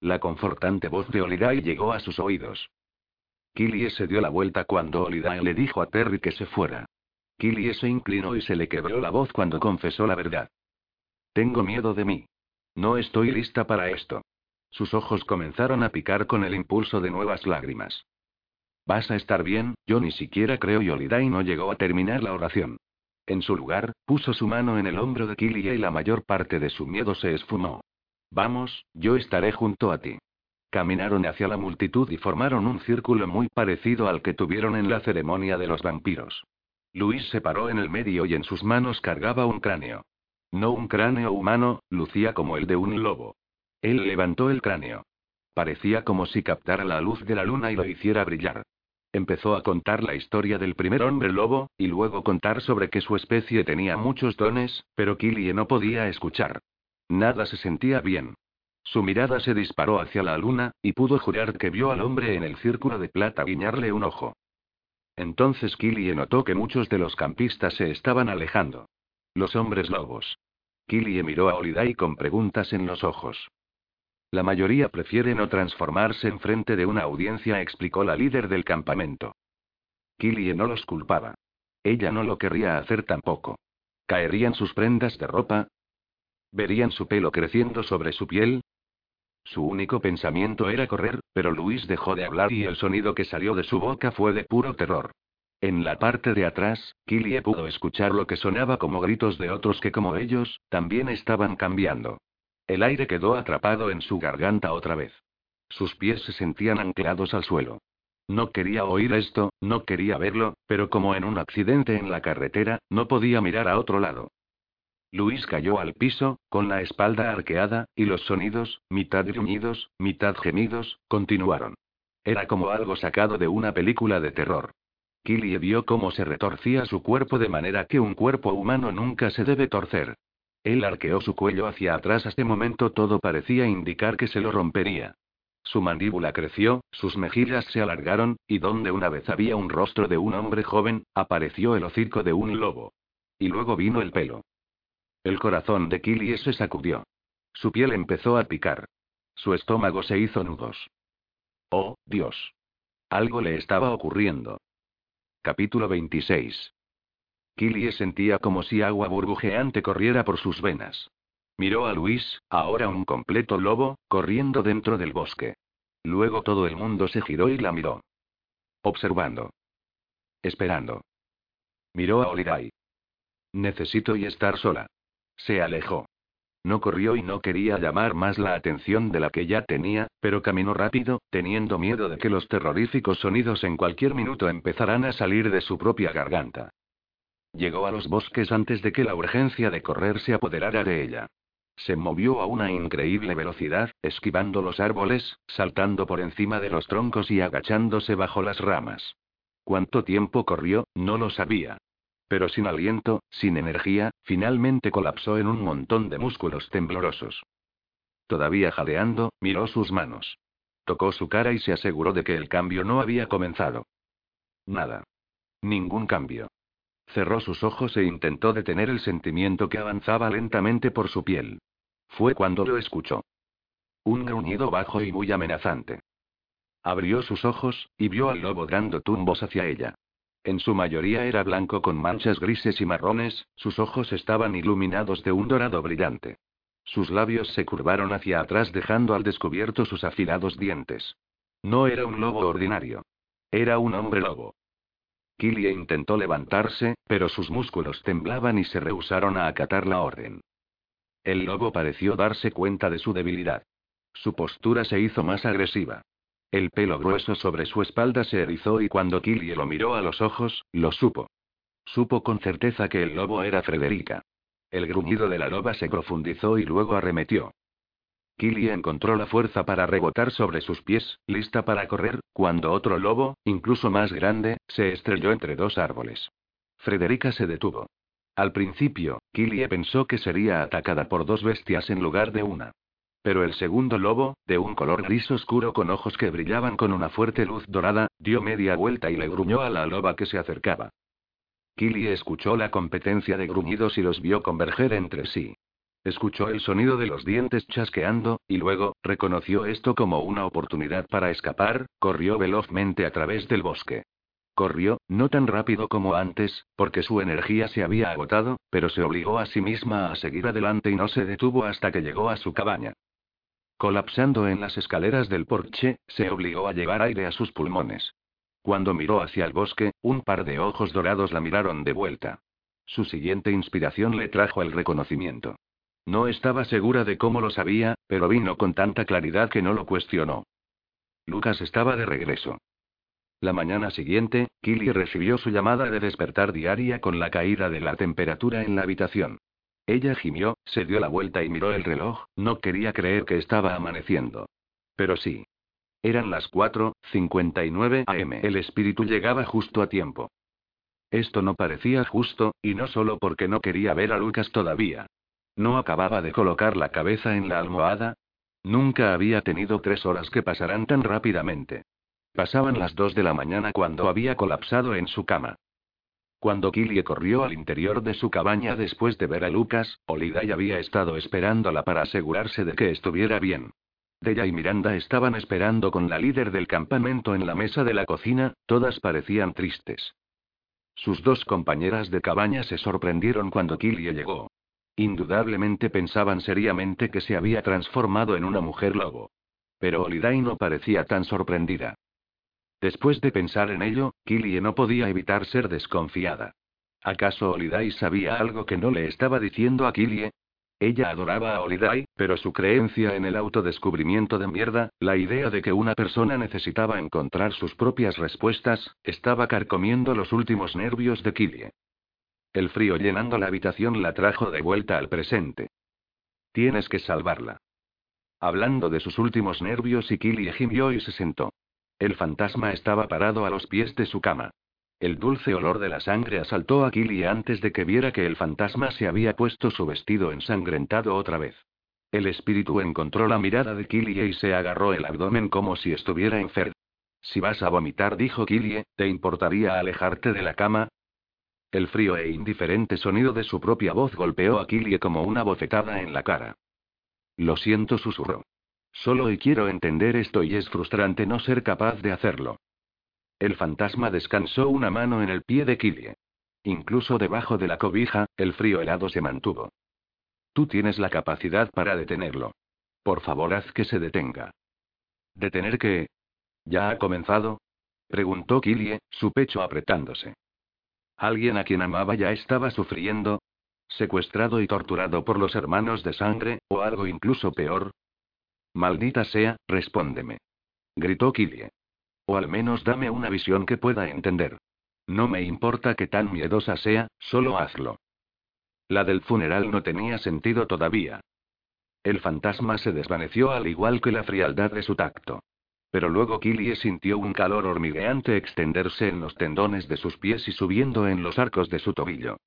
La confortante voz de Olidae llegó a sus oídos. Killie se dio la vuelta cuando Olidae le dijo a Perry que se fuera. Killie se inclinó y se le quebró la voz cuando confesó la verdad. Tengo miedo de mí. No estoy lista para esto. Sus ojos comenzaron a picar con el impulso de nuevas lágrimas. Vas a estar bien, yo ni siquiera creo y Oliday no llegó a terminar la oración. En su lugar, puso su mano en el hombro de Killia y la mayor parte de su miedo se esfumó. Vamos, yo estaré junto a ti. Caminaron hacia la multitud y formaron un círculo muy parecido al que tuvieron en la ceremonia de los vampiros. Luis se paró en el medio y en sus manos cargaba un cráneo. No un cráneo humano, lucía como el de un lobo. Él levantó el cráneo. Parecía como si captara la luz de la luna y lo hiciera brillar. Empezó a contar la historia del primer hombre lobo, y luego contar sobre que su especie tenía muchos dones, pero Killie no podía escuchar. Nada se sentía bien. Su mirada se disparó hacia la luna, y pudo jurar que vio al hombre en el círculo de plata guiñarle un ojo. Entonces Killie notó que muchos de los campistas se estaban alejando. Los hombres lobos. Killie miró a Holiday con preguntas en los ojos. La mayoría prefiere no transformarse en frente de una audiencia, explicó la líder del campamento. Killie no los culpaba. Ella no lo querría hacer tampoco. ¿Caerían sus prendas de ropa? ¿Verían su pelo creciendo sobre su piel? Su único pensamiento era correr, pero Luis dejó de hablar y el sonido que salió de su boca fue de puro terror. En la parte de atrás, Killie pudo escuchar lo que sonaba como gritos de otros que como ellos, también estaban cambiando. El aire quedó atrapado en su garganta otra vez. Sus pies se sentían anclados al suelo. No quería oír esto, no quería verlo, pero como en un accidente en la carretera, no podía mirar a otro lado. Luis cayó al piso, con la espalda arqueada, y los sonidos, mitad gruñidos, mitad gemidos, continuaron. Era como algo sacado de una película de terror. Killy vio cómo se retorcía su cuerpo de manera que un cuerpo humano nunca se debe torcer. Él arqueó su cuello hacia atrás. A este momento todo parecía indicar que se lo rompería. Su mandíbula creció, sus mejillas se alargaron, y donde una vez había un rostro de un hombre joven, apareció el hocico de un lobo. Y luego vino el pelo. El corazón de Killy se sacudió. Su piel empezó a picar. Su estómago se hizo nudos. Oh, Dios. Algo le estaba ocurriendo. Capítulo 26. Killy sentía como si agua burbujeante corriera por sus venas. Miró a Luis, ahora un completo lobo, corriendo dentro del bosque. Luego todo el mundo se giró y la miró. Observando. Esperando. Miró a Oliday. Necesito y estar sola. Se alejó. No corrió y no quería llamar más la atención de la que ya tenía, pero caminó rápido, teniendo miedo de que los terroríficos sonidos en cualquier minuto empezaran a salir de su propia garganta. Llegó a los bosques antes de que la urgencia de correr se apoderara de ella. Se movió a una increíble velocidad, esquivando los árboles, saltando por encima de los troncos y agachándose bajo las ramas. ¿Cuánto tiempo corrió? No lo sabía. Pero sin aliento, sin energía, finalmente colapsó en un montón de músculos temblorosos. Todavía jadeando, miró sus manos. Tocó su cara y se aseguró de que el cambio no había comenzado. Nada. Ningún cambio. Cerró sus ojos e intentó detener el sentimiento que avanzaba lentamente por su piel. Fue cuando lo escuchó. Un gruñido bajo y muy amenazante. Abrió sus ojos, y vio al lobo dando tumbos hacia ella. En su mayoría era blanco con manchas grises y marrones, sus ojos estaban iluminados de un dorado brillante. Sus labios se curvaron hacia atrás dejando al descubierto sus afilados dientes. No era un lobo ordinario. Era un hombre lobo. Killie intentó levantarse, pero sus músculos temblaban y se rehusaron a acatar la orden. El lobo pareció darse cuenta de su debilidad. Su postura se hizo más agresiva. El pelo grueso sobre su espalda se erizó y cuando Killie lo miró a los ojos, lo supo. Supo con certeza que el lobo era Frederica. El gruñido de la loba se profundizó y luego arremetió. Killie encontró la fuerza para rebotar sobre sus pies, lista para correr, cuando otro lobo, incluso más grande, se estrelló entre dos árboles. Frederica se detuvo. Al principio, Killie pensó que sería atacada por dos bestias en lugar de una. Pero el segundo lobo, de un color gris oscuro con ojos que brillaban con una fuerte luz dorada, dio media vuelta y le gruñó a la loba que se acercaba. Killy escuchó la competencia de gruñidos y los vio converger entre sí. Escuchó el sonido de los dientes chasqueando, y luego, reconoció esto como una oportunidad para escapar, corrió velozmente a través del bosque. Corrió, no tan rápido como antes, porque su energía se había agotado, pero se obligó a sí misma a seguir adelante y no se detuvo hasta que llegó a su cabaña. Colapsando en las escaleras del porche, se obligó a llevar aire a sus pulmones. Cuando miró hacia el bosque, un par de ojos dorados la miraron de vuelta. Su siguiente inspiración le trajo el reconocimiento. No estaba segura de cómo lo sabía, pero vino con tanta claridad que no lo cuestionó. Lucas estaba de regreso. La mañana siguiente, Killy recibió su llamada de despertar diaria con la caída de la temperatura en la habitación. Ella gimió, se dio la vuelta y miró el reloj, no quería creer que estaba amaneciendo. Pero sí. Eran las 4:59 am. El espíritu llegaba justo a tiempo. Esto no parecía justo, y no solo porque no quería ver a Lucas todavía. No acababa de colocar la cabeza en la almohada. Nunca había tenido tres horas que pasaran tan rápidamente. Pasaban las dos de la mañana cuando había colapsado en su cama. Cuando Killie corrió al interior de su cabaña después de ver a Lucas, Oliday había estado esperándola para asegurarse de que estuviera bien. Della y Miranda estaban esperando con la líder del campamento en la mesa de la cocina, todas parecían tristes. Sus dos compañeras de cabaña se sorprendieron cuando Killie llegó. Indudablemente pensaban seriamente que se había transformado en una mujer lobo. Pero Oliday no parecía tan sorprendida. Después de pensar en ello, Killie no podía evitar ser desconfiada. ¿Acaso Oliday sabía algo que no le estaba diciendo a Killie? Ella adoraba a Holiday, pero su creencia en el autodescubrimiento de mierda, la idea de que una persona necesitaba encontrar sus propias respuestas, estaba carcomiendo los últimos nervios de Killie. El frío llenando la habitación la trajo de vuelta al presente. Tienes que salvarla. Hablando de sus últimos nervios y Killie gimió y se sentó. El fantasma estaba parado a los pies de su cama. El dulce olor de la sangre asaltó a Killy antes de que viera que el fantasma se había puesto su vestido ensangrentado otra vez. El espíritu encontró la mirada de Killie y se agarró el abdomen como si estuviera enfermo. Si vas a vomitar, dijo Killie, ¿te importaría alejarte de la cama? El frío e indiferente sonido de su propia voz golpeó a Killie como una bofetada en la cara. Lo siento, susurró. Solo y quiero entender esto y es frustrante no ser capaz de hacerlo. El fantasma descansó una mano en el pie de Killie. Incluso debajo de la cobija, el frío helado se mantuvo. Tú tienes la capacidad para detenerlo. Por favor, haz que se detenga. ¿Detener qué? ¿Ya ha comenzado? preguntó Killie, su pecho apretándose. ¿Alguien a quien amaba ya estaba sufriendo? ¿Secuestrado y torturado por los hermanos de sangre, o algo incluso peor? Maldita sea, respóndeme. Gritó Killie. O al menos dame una visión que pueda entender. No me importa que tan miedosa sea, solo hazlo. La del funeral no tenía sentido todavía. El fantasma se desvaneció al igual que la frialdad de su tacto. Pero luego Killie sintió un calor hormigueante extenderse en los tendones de sus pies y subiendo en los arcos de su tobillo.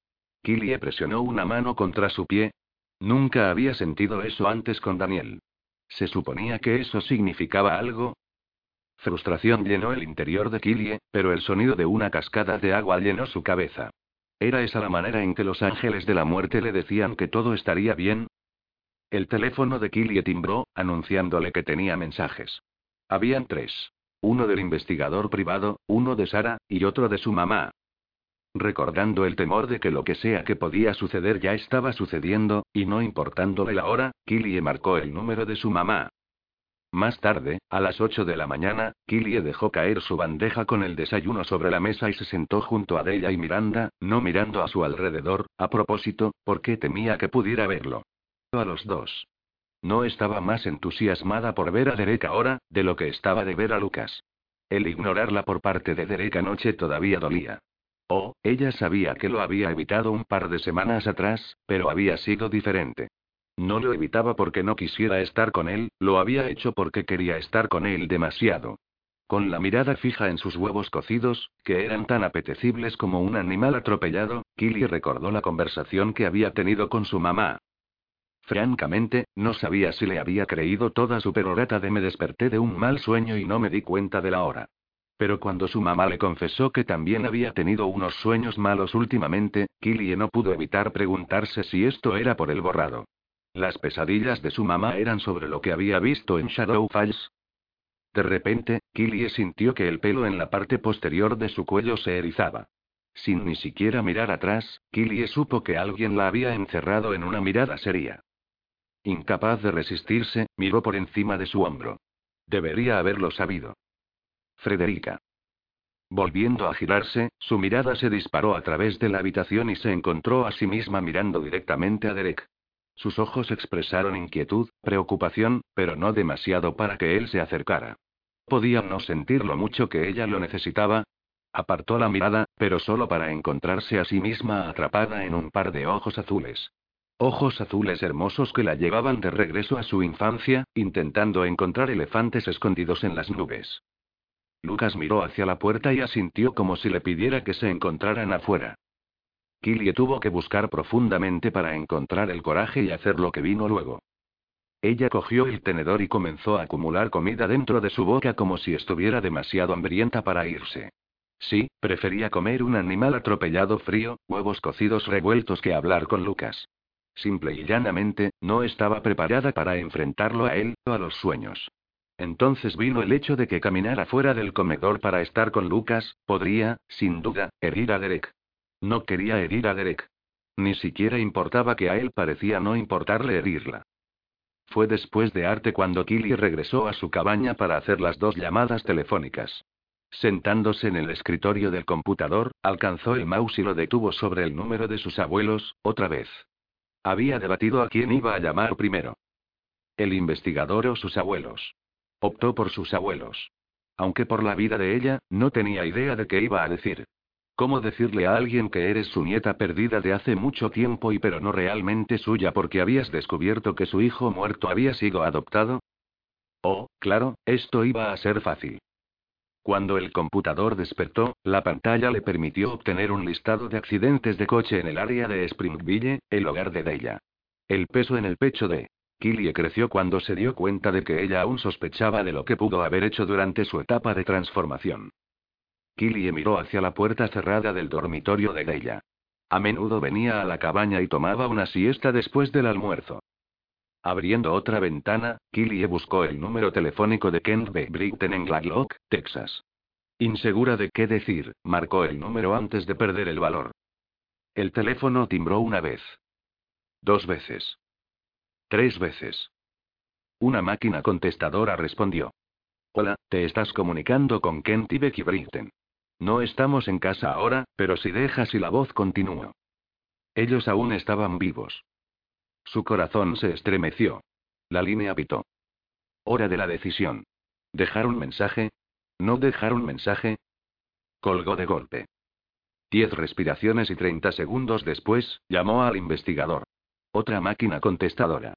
Killie presionó una mano contra su pie. Nunca había sentido eso antes con Daniel. ¿Se suponía que eso significaba algo? Frustración llenó el interior de Killie, pero el sonido de una cascada de agua llenó su cabeza. ¿Era esa la manera en que los ángeles de la muerte le decían que todo estaría bien? El teléfono de Killie timbró, anunciándole que tenía mensajes. Habían tres. Uno del investigador privado, uno de Sara, y otro de su mamá. Recordando el temor de que lo que sea que podía suceder ya estaba sucediendo, y no importándole la hora, Killie marcó el número de su mamá. Más tarde, a las 8 de la mañana, Killie dejó caer su bandeja con el desayuno sobre la mesa y se sentó junto a Della y Miranda, no mirando a su alrededor, a propósito, porque temía que pudiera verlo. A los dos. No estaba más entusiasmada por ver a Derek ahora, de lo que estaba de ver a Lucas. El ignorarla por parte de Derek anoche todavía dolía. Oh, ella sabía que lo había evitado un par de semanas atrás, pero había sido diferente. No lo evitaba porque no quisiera estar con él, lo había hecho porque quería estar con él demasiado. Con la mirada fija en sus huevos cocidos, que eran tan apetecibles como un animal atropellado, Killy recordó la conversación que había tenido con su mamá. Francamente, no sabía si le había creído toda su perorata de me desperté de un mal sueño y no me di cuenta de la hora. Pero cuando su mamá le confesó que también había tenido unos sueños malos últimamente, Killy no pudo evitar preguntarse si esto era por el borrado. Las pesadillas de su mamá eran sobre lo que había visto en Shadow Falls. De repente, Killie sintió que el pelo en la parte posterior de su cuello se erizaba. Sin ni siquiera mirar atrás, Killie supo que alguien la había encerrado en una mirada seria. Incapaz de resistirse, miró por encima de su hombro. Debería haberlo sabido. Frederica. Volviendo a girarse, su mirada se disparó a través de la habitación y se encontró a sí misma mirando directamente a Derek. Sus ojos expresaron inquietud, preocupación, pero no demasiado para que él se acercara. Podía no sentir lo mucho que ella lo necesitaba. Apartó la mirada, pero solo para encontrarse a sí misma atrapada en un par de ojos azules. Ojos azules hermosos que la llevaban de regreso a su infancia, intentando encontrar elefantes escondidos en las nubes. Lucas miró hacia la puerta y asintió como si le pidiera que se encontraran afuera. Killie tuvo que buscar profundamente para encontrar el coraje y hacer lo que vino luego. Ella cogió el tenedor y comenzó a acumular comida dentro de su boca como si estuviera demasiado hambrienta para irse. Sí, prefería comer un animal atropellado frío, huevos cocidos revueltos que hablar con Lucas. Simple y llanamente, no estaba preparada para enfrentarlo a él, o a los sueños. Entonces vino el hecho de que caminara fuera del comedor para estar con Lucas, podría, sin duda, herir a Derek. No quería herir a Derek. Ni siquiera importaba que a él parecía no importarle herirla. Fue después de arte cuando Killy regresó a su cabaña para hacer las dos llamadas telefónicas. Sentándose en el escritorio del computador, alcanzó el mouse y lo detuvo sobre el número de sus abuelos, otra vez. Había debatido a quién iba a llamar primero. El investigador o sus abuelos. Optó por sus abuelos. Aunque por la vida de ella, no tenía idea de qué iba a decir. ¿Cómo decirle a alguien que eres su nieta perdida de hace mucho tiempo y pero no realmente suya porque habías descubierto que su hijo muerto había sido adoptado? Oh, claro, esto iba a ser fácil. Cuando el computador despertó, la pantalla le permitió obtener un listado de accidentes de coche en el área de Springville, el hogar de Deya. El peso en el pecho de Killie creció cuando se dio cuenta de que ella aún sospechaba de lo que pudo haber hecho durante su etapa de transformación. Killie miró hacia la puerta cerrada del dormitorio de Deya. A menudo venía a la cabaña y tomaba una siesta después del almuerzo. Abriendo otra ventana, Killie buscó el número telefónico de Kent B. Britton en Gladlock, Texas. Insegura de qué decir, marcó el número antes de perder el valor. El teléfono timbró una vez. Dos veces. Tres veces. Una máquina contestadora respondió. Hola, te estás comunicando con Kent y Becky Britton. No estamos en casa ahora, pero si dejas y la voz continúa. Ellos aún estaban vivos. Su corazón se estremeció. La línea pitó. Hora de la decisión. ¿Dejar un mensaje? ¿No dejar un mensaje? Colgó de golpe. Diez respiraciones y treinta segundos después, llamó al investigador. Otra máquina contestadora.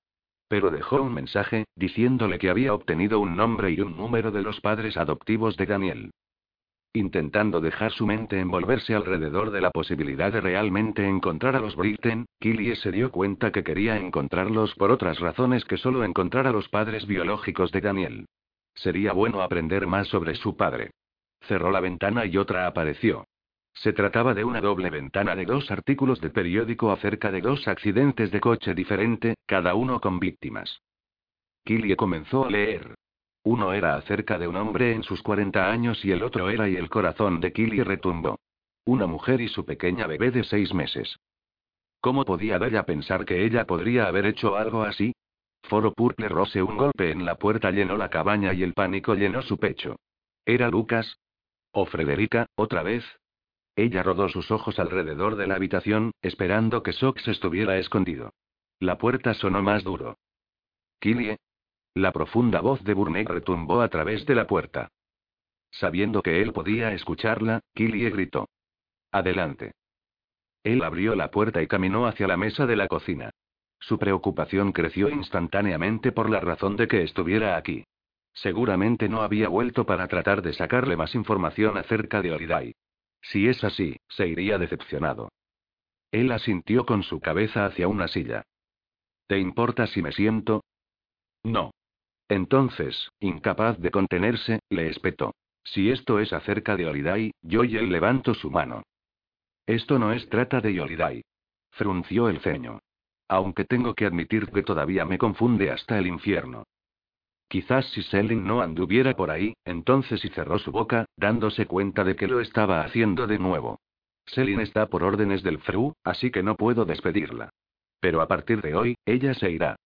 Pero dejó un mensaje, diciéndole que había obtenido un nombre y un número de los padres adoptivos de Daniel. Intentando dejar su mente envolverse alrededor de la posibilidad de realmente encontrar a los Britten, Killie se dio cuenta que quería encontrarlos por otras razones que solo encontrar a los padres biológicos de Daniel. Sería bueno aprender más sobre su padre. Cerró la ventana y otra apareció. Se trataba de una doble ventana de dos artículos de periódico acerca de dos accidentes de coche diferente, cada uno con víctimas. Killie comenzó a leer. Uno era acerca de un hombre en sus 40 años y el otro era y el corazón de Killy retumbó. Una mujer y su pequeña bebé de seis meses. ¿Cómo podía Daya pensar que ella podría haber hecho algo así? Foro Purple Rose un golpe en la puerta llenó la cabaña y el pánico llenó su pecho. ¿Era Lucas? ¿O Frederica, otra vez? Ella rodó sus ojos alrededor de la habitación, esperando que Sox estuviera escondido. La puerta sonó más duro. Killie, la profunda voz de Burnett retumbó a través de la puerta. Sabiendo que él podía escucharla, Killie gritó. Adelante. Él abrió la puerta y caminó hacia la mesa de la cocina. Su preocupación creció instantáneamente por la razón de que estuviera aquí. Seguramente no había vuelto para tratar de sacarle más información acerca de Holiday. Si es así, se iría decepcionado. Él asintió con su cabeza hacia una silla. ¿Te importa si me siento? No. Entonces, incapaz de contenerse, le espetó. Si esto es acerca de Holiday, yo y él levanto su mano. Esto no es trata de Holiday. Frunció el ceño. Aunque tengo que admitir que todavía me confunde hasta el infierno. Quizás si Selin no anduviera por ahí, entonces y cerró su boca, dándose cuenta de que lo estaba haciendo de nuevo. Selin está por órdenes del Fru, así que no puedo despedirla. Pero a partir de hoy, ella se irá.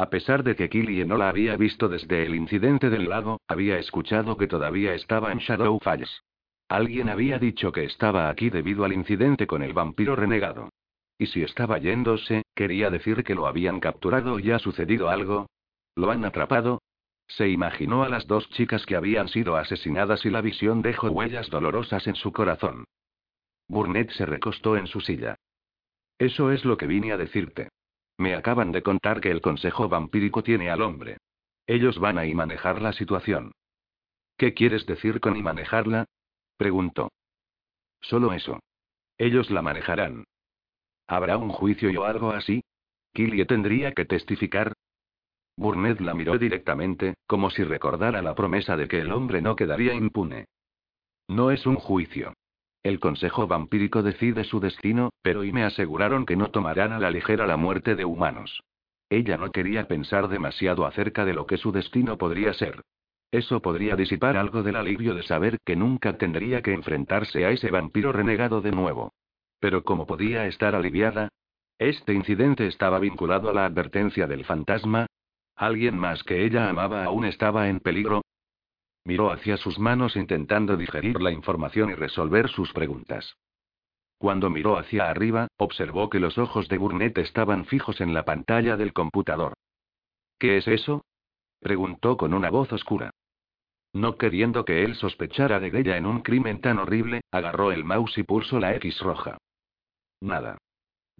A pesar de que Killie no la había visto desde el incidente del lago, había escuchado que todavía estaba en Shadow Falls. Alguien había dicho que estaba aquí debido al incidente con el vampiro renegado. Y si estaba yéndose, quería decir que lo habían capturado y ha sucedido algo. ¿Lo han atrapado? Se imaginó a las dos chicas que habían sido asesinadas y la visión dejó huellas dolorosas en su corazón. Burnett se recostó en su silla. Eso es lo que vine a decirte. Me acaban de contar que el Consejo Vampírico tiene al hombre. Ellos van a y manejar la situación. ¿Qué quieres decir con y manejarla? preguntó. Solo eso. Ellos la manejarán. ¿Habrá un juicio o algo así? ¿Killie tendría que testificar? Burnett la miró directamente, como si recordara la promesa de que el hombre no quedaría impune. No es un juicio. El Consejo Vampírico decide su destino, pero y me aseguraron que no tomarán a la ligera la muerte de humanos. Ella no quería pensar demasiado acerca de lo que su destino podría ser. Eso podría disipar algo del alivio de saber que nunca tendría que enfrentarse a ese vampiro renegado de nuevo. Pero ¿cómo podía estar aliviada? Este incidente estaba vinculado a la advertencia del fantasma. ¿Alguien más que ella amaba aún estaba en peligro? Miró hacia sus manos intentando digerir la información y resolver sus preguntas. Cuando miró hacia arriba, observó que los ojos de Burnett estaban fijos en la pantalla del computador. ¿Qué es eso? preguntó con una voz oscura. No queriendo que él sospechara de ella en un crimen tan horrible, agarró el mouse y pulsó la X roja. Nada.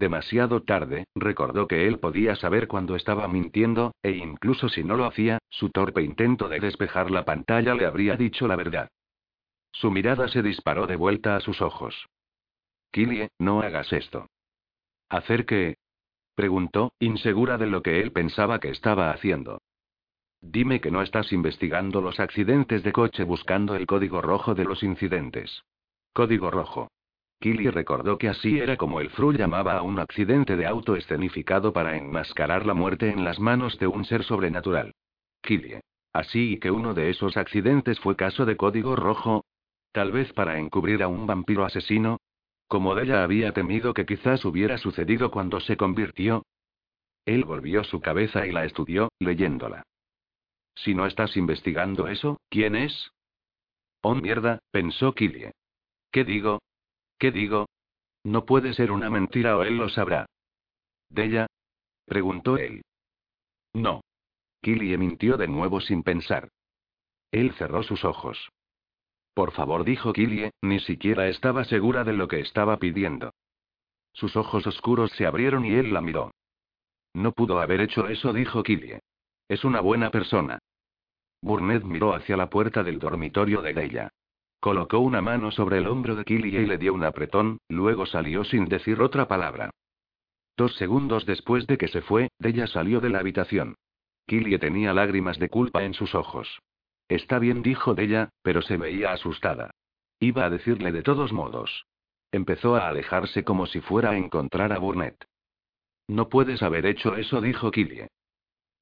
Demasiado tarde, recordó que él podía saber cuando estaba mintiendo, e incluso si no lo hacía, su torpe intento de despejar la pantalla le habría dicho la verdad. Su mirada se disparó de vuelta a sus ojos. Killie, no hagas esto. ¿Hacer qué? preguntó, insegura de lo que él pensaba que estaba haciendo. Dime que no estás investigando los accidentes de coche buscando el código rojo de los incidentes. Código rojo. Killy recordó que así era como el Fru llamaba a un accidente de auto escenificado para enmascarar la muerte en las manos de un ser sobrenatural. Killy. Así que uno de esos accidentes fue caso de código rojo. Tal vez para encubrir a un vampiro asesino. Como ella había temido que quizás hubiera sucedido cuando se convirtió. Él volvió su cabeza y la estudió, leyéndola. Si no estás investigando eso, ¿quién es? Oh mierda, pensó Killie. ¿Qué digo? ¿Qué digo? No puede ser una mentira o él lo sabrá. ¿Della? preguntó él. No. Killie mintió de nuevo sin pensar. Él cerró sus ojos. Por favor, dijo Killie, ni siquiera estaba segura de lo que estaba pidiendo. Sus ojos oscuros se abrieron y él la miró. No pudo haber hecho eso, dijo Killie. Es una buena persona. Burnett miró hacia la puerta del dormitorio de Deya. Colocó una mano sobre el hombro de Killie y le dio un apretón, luego salió sin decir otra palabra. Dos segundos después de que se fue, Deya salió de la habitación. Killie tenía lágrimas de culpa en sus ojos. Está bien, dijo Deya, pero se veía asustada. Iba a decirle de todos modos. Empezó a alejarse como si fuera a encontrar a Burnett. No puedes haber hecho eso, dijo Killie.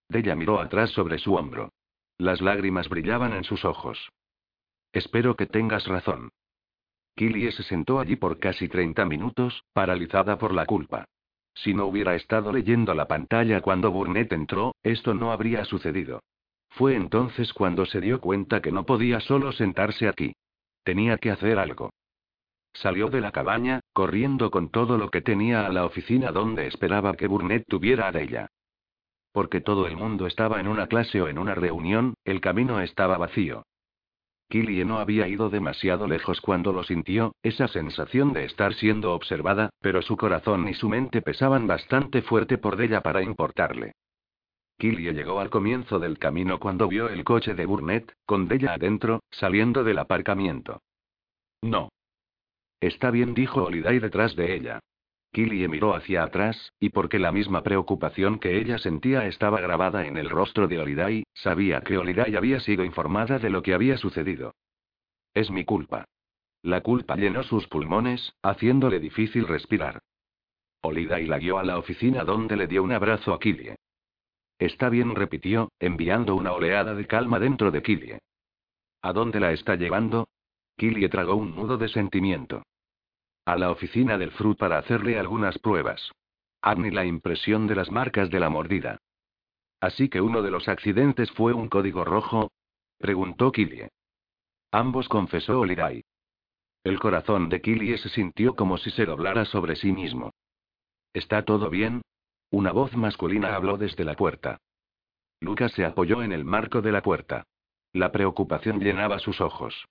Deya miró atrás sobre su hombro. Las lágrimas brillaban en sus ojos. Espero que tengas razón. Killie se sentó allí por casi 30 minutos, paralizada por la culpa. Si no hubiera estado leyendo la pantalla cuando Burnett entró, esto no habría sucedido. Fue entonces cuando se dio cuenta que no podía solo sentarse aquí. Tenía que hacer algo. Salió de la cabaña, corriendo con todo lo que tenía a la oficina donde esperaba que Burnett tuviera a ella. Porque todo el mundo estaba en una clase o en una reunión, el camino estaba vacío. Killie no había ido demasiado lejos cuando lo sintió, esa sensación de estar siendo observada, pero su corazón y su mente pesaban bastante fuerte por ella para importarle. Killie llegó al comienzo del camino cuando vio el coche de Burnett, con Della adentro, saliendo del aparcamiento. No. Está bien, dijo Holiday detrás de ella. Killie miró hacia atrás, y porque la misma preocupación que ella sentía estaba grabada en el rostro de Holiday, sabía que Holiday había sido informada de lo que había sucedido. Es mi culpa. La culpa llenó sus pulmones, haciéndole difícil respirar. Holiday la guió a la oficina donde le dio un abrazo a Killie. Está bien, repitió, enviando una oleada de calma dentro de Killie. ¿A dónde la está llevando? Killie tragó un nudo de sentimiento. A la oficina del Fruit para hacerle algunas pruebas. Arni la impresión de las marcas de la mordida. Así que uno de los accidentes fue un código rojo. Preguntó Killie. Ambos confesó Olirai. El corazón de Killie se sintió como si se doblara sobre sí mismo. ¿Está todo bien? Una voz masculina habló desde la puerta. Lucas se apoyó en el marco de la puerta. La preocupación llenaba sus ojos.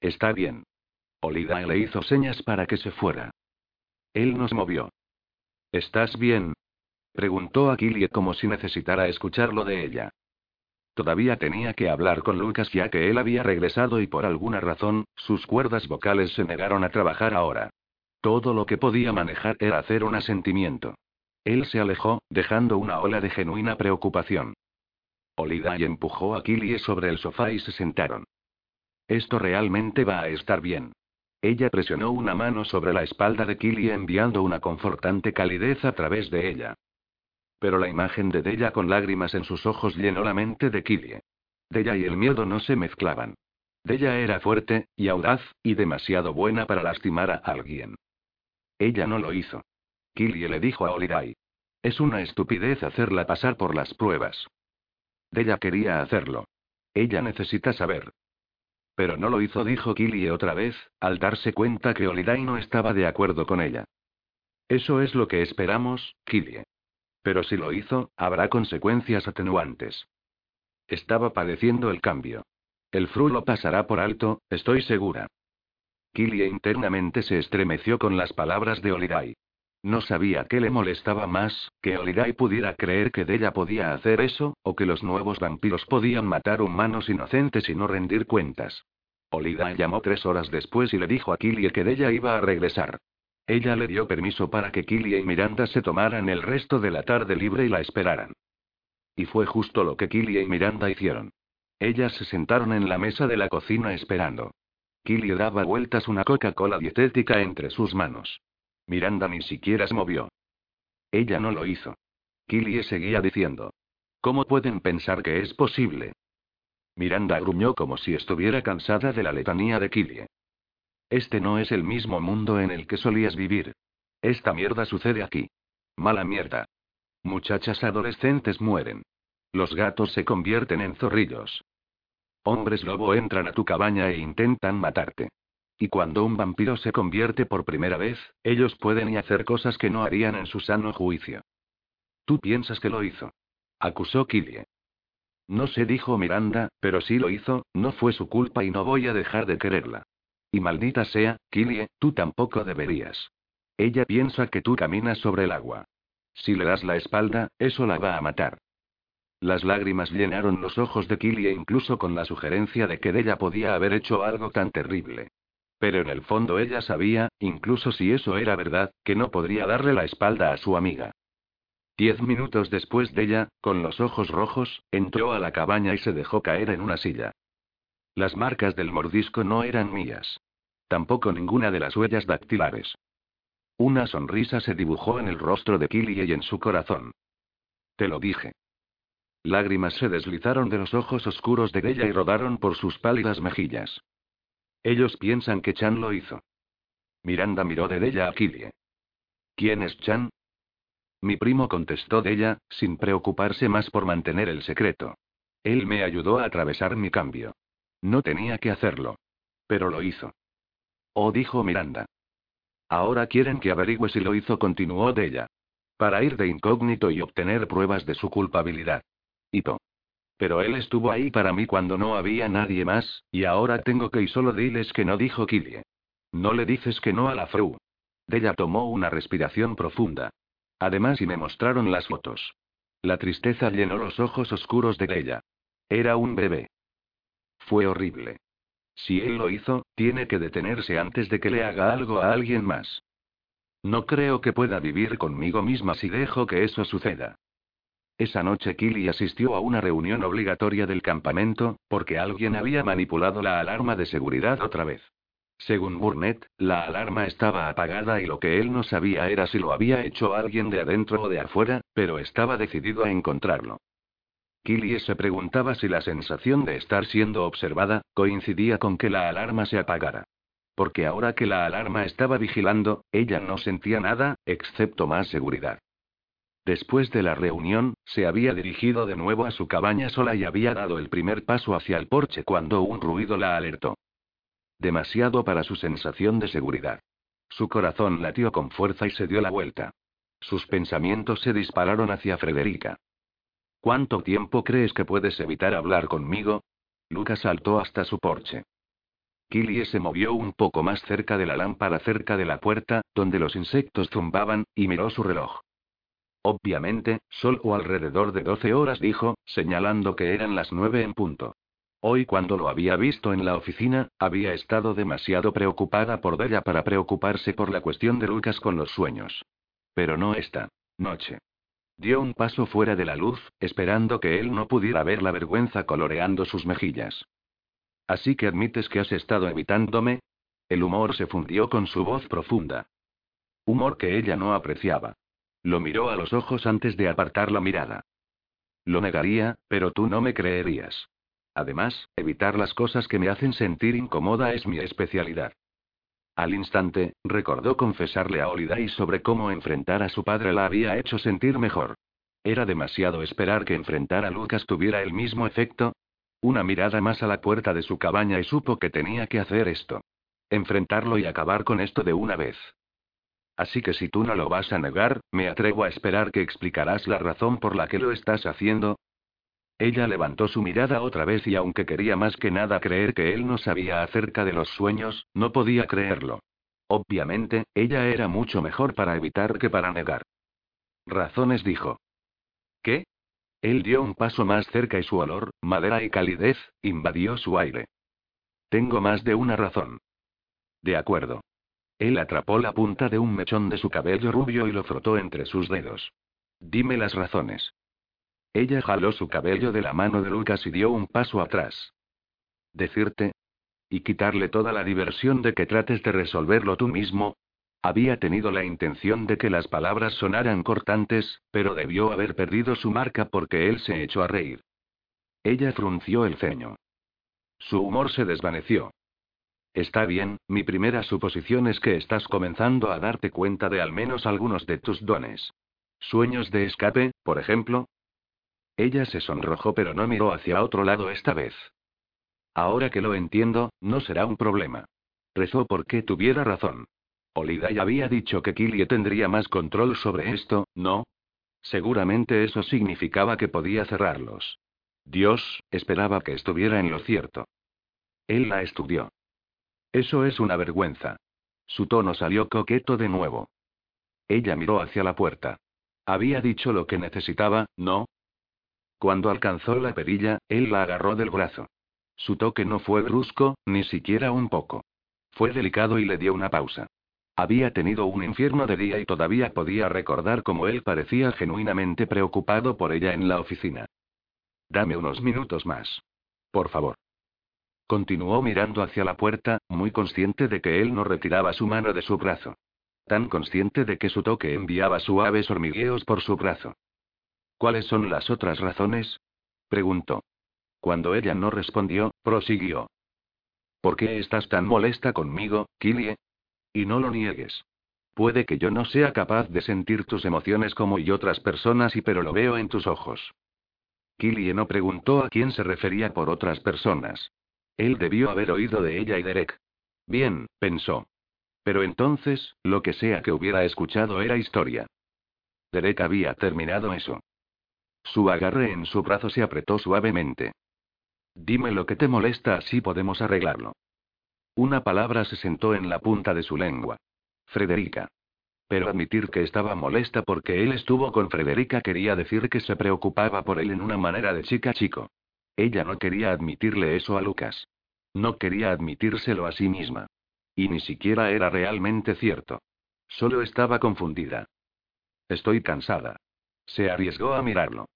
Está bien. Olida le hizo señas para que se fuera. Él nos movió. ¿Estás bien? Preguntó a Killie como si necesitara escucharlo de ella. Todavía tenía que hablar con Lucas ya que él había regresado y por alguna razón, sus cuerdas vocales se negaron a trabajar ahora. Todo lo que podía manejar era hacer un asentimiento. Él se alejó, dejando una ola de genuina preocupación. Olidai empujó a Killie sobre el sofá y se sentaron. Esto realmente va a estar bien. Ella presionó una mano sobre la espalda de Killie enviando una confortante calidez a través de ella. Pero la imagen de Della con lágrimas en sus ojos llenó la mente de Killie. Della y el miedo no se mezclaban. Della era fuerte, y audaz, y demasiado buena para lastimar a alguien. Ella no lo hizo. Killie le dijo a Olirai. Es una estupidez hacerla pasar por las pruebas. Della quería hacerlo. Ella necesita saber. Pero no lo hizo, dijo Killie otra vez, al darse cuenta que Holiday no estaba de acuerdo con ella. Eso es lo que esperamos, Killie. Pero si lo hizo, habrá consecuencias atenuantes. Estaba padeciendo el cambio. El fru lo pasará por alto, estoy segura. Killie internamente se estremeció con las palabras de Holiday. No sabía qué le molestaba más, que Holiday pudiera creer que Della podía hacer eso, o que los nuevos vampiros podían matar humanos inocentes y no rendir cuentas. Holiday llamó tres horas después y le dijo a Killie que Della iba a regresar. Ella le dio permiso para que Killie y Miranda se tomaran el resto de la tarde libre y la esperaran. Y fue justo lo que Killie y Miranda hicieron. Ellas se sentaron en la mesa de la cocina esperando. Killie daba vueltas una Coca-Cola dietética entre sus manos. Miranda ni siquiera se movió. Ella no lo hizo. Killie seguía diciendo. ¿Cómo pueden pensar que es posible? Miranda gruñó como si estuviera cansada de la letanía de Killie. Este no es el mismo mundo en el que solías vivir. Esta mierda sucede aquí. Mala mierda. Muchachas adolescentes mueren. Los gatos se convierten en zorrillos. Hombres lobo entran a tu cabaña e intentan matarte. Y cuando un vampiro se convierte por primera vez, ellos pueden y hacer cosas que no harían en su sano juicio. Tú piensas que lo hizo. Acusó Killie. No sé, dijo Miranda, pero si lo hizo, no fue su culpa y no voy a dejar de quererla. Y maldita sea, Killie, tú tampoco deberías. Ella piensa que tú caminas sobre el agua. Si le das la espalda, eso la va a matar. Las lágrimas llenaron los ojos de Killie incluso con la sugerencia de que ella podía haber hecho algo tan terrible. Pero en el fondo ella sabía, incluso si eso era verdad, que no podría darle la espalda a su amiga. Diez minutos después de ella, con los ojos rojos, entró a la cabaña y se dejó caer en una silla. Las marcas del mordisco no eran mías. Tampoco ninguna de las huellas dactilares. Una sonrisa se dibujó en el rostro de Killy y en su corazón. Te lo dije. Lágrimas se deslizaron de los ojos oscuros de ella y rodaron por sus pálidas mejillas. Ellos piensan que Chan lo hizo. Miranda miró de ella a Killie. ¿Quién es Chan? Mi primo contestó de ella, sin preocuparse más por mantener el secreto. Él me ayudó a atravesar mi cambio. No tenía que hacerlo. Pero lo hizo. Oh, dijo Miranda. Ahora quieren que averigüe si lo hizo, continuó de ella. Para ir de incógnito y obtener pruebas de su culpabilidad. Hito. Pero él estuvo ahí para mí cuando no había nadie más, y ahora tengo que y solo diles que no dijo Killie. No le dices que no a la Fru. Della tomó una respiración profunda. Además, y me mostraron las fotos. La tristeza llenó los ojos oscuros de ella. Era un bebé. Fue horrible. Si él lo hizo, tiene que detenerse antes de que le haga algo a alguien más. No creo que pueda vivir conmigo misma si dejo que eso suceda. Esa noche Killy asistió a una reunión obligatoria del campamento, porque alguien había manipulado la alarma de seguridad otra vez. Según Burnett, la alarma estaba apagada y lo que él no sabía era si lo había hecho alguien de adentro o de afuera, pero estaba decidido a encontrarlo. Killy se preguntaba si la sensación de estar siendo observada coincidía con que la alarma se apagara. Porque ahora que la alarma estaba vigilando, ella no sentía nada, excepto más seguridad. Después de la reunión, se había dirigido de nuevo a su cabaña sola y había dado el primer paso hacia el porche cuando un ruido la alertó. Demasiado para su sensación de seguridad. Su corazón latió con fuerza y se dio la vuelta. Sus pensamientos se dispararon hacia Frederica. ¿Cuánto tiempo crees que puedes evitar hablar conmigo? Lucas saltó hasta su porche. Killie se movió un poco más cerca de la lámpara cerca de la puerta, donde los insectos zumbaban, y miró su reloj. Obviamente, solo alrededor de 12 horas dijo, señalando que eran las nueve en punto. Hoy cuando lo había visto en la oficina, había estado demasiado preocupada por Della para preocuparse por la cuestión de Lucas con los sueños. Pero no esta noche. Dio un paso fuera de la luz, esperando que él no pudiera ver la vergüenza coloreando sus mejillas. Así que admites que has estado evitándome. El humor se fundió con su voz profunda. Humor que ella no apreciaba. Lo miró a los ojos antes de apartar la mirada. Lo negaría, pero tú no me creerías. Además, evitar las cosas que me hacen sentir incómoda es mi especialidad. Al instante, recordó confesarle a Holiday sobre cómo enfrentar a su padre la había hecho sentir mejor. ¿Era demasiado esperar que enfrentar a Lucas tuviera el mismo efecto? Una mirada más a la puerta de su cabaña y supo que tenía que hacer esto. Enfrentarlo y acabar con esto de una vez. Así que si tú no lo vas a negar, me atrevo a esperar que explicarás la razón por la que lo estás haciendo. Ella levantó su mirada otra vez y aunque quería más que nada creer que él no sabía acerca de los sueños, no podía creerlo. Obviamente, ella era mucho mejor para evitar que para negar. Razones dijo. ¿Qué? Él dio un paso más cerca y su olor, madera y calidez, invadió su aire. Tengo más de una razón. De acuerdo. Él atrapó la punta de un mechón de su cabello rubio y lo frotó entre sus dedos. Dime las razones. Ella jaló su cabello de la mano de Lucas y dio un paso atrás. Decirte. Y quitarle toda la diversión de que trates de resolverlo tú mismo. Había tenido la intención de que las palabras sonaran cortantes, pero debió haber perdido su marca porque él se echó a reír. Ella frunció el ceño. Su humor se desvaneció. Está bien, mi primera suposición es que estás comenzando a darte cuenta de al menos algunos de tus dones. ¿Sueños de escape, por ejemplo? Ella se sonrojó pero no miró hacia otro lado esta vez. Ahora que lo entiendo, no será un problema. Rezó porque tuviera razón. Olida había dicho que Killie tendría más control sobre esto, ¿no? Seguramente eso significaba que podía cerrarlos. Dios, esperaba que estuviera en lo cierto. Él la estudió. Eso es una vergüenza. Su tono salió coqueto de nuevo. Ella miró hacia la puerta. Había dicho lo que necesitaba, ¿no? Cuando alcanzó la perilla, él la agarró del brazo. Su toque no fue brusco, ni siquiera un poco. Fue delicado y le dio una pausa. Había tenido un infierno de día y todavía podía recordar cómo él parecía genuinamente preocupado por ella en la oficina. Dame unos minutos más. Por favor. Continuó mirando hacia la puerta, muy consciente de que él no retiraba su mano de su brazo. Tan consciente de que su toque enviaba suaves hormigueos por su brazo. ¿Cuáles son las otras razones? preguntó. Cuando ella no respondió, prosiguió. ¿Por qué estás tan molesta conmigo, Killie? Y no lo niegues. Puede que yo no sea capaz de sentir tus emociones como y otras personas y pero lo veo en tus ojos. Killie no preguntó a quién se refería por otras personas. Él debió haber oído de ella y Derek. Bien, pensó. Pero entonces, lo que sea que hubiera escuchado era historia. Derek había terminado eso. Su agarre en su brazo se apretó suavemente. Dime lo que te molesta, así podemos arreglarlo. Una palabra se sentó en la punta de su lengua. Frederica. Pero admitir que estaba molesta porque él estuvo con Frederica quería decir que se preocupaba por él en una manera de chica chico. Ella no quería admitirle eso a Lucas. No quería admitírselo a sí misma. Y ni siquiera era realmente cierto. Solo estaba confundida. Estoy cansada. Se arriesgó a mirarlo.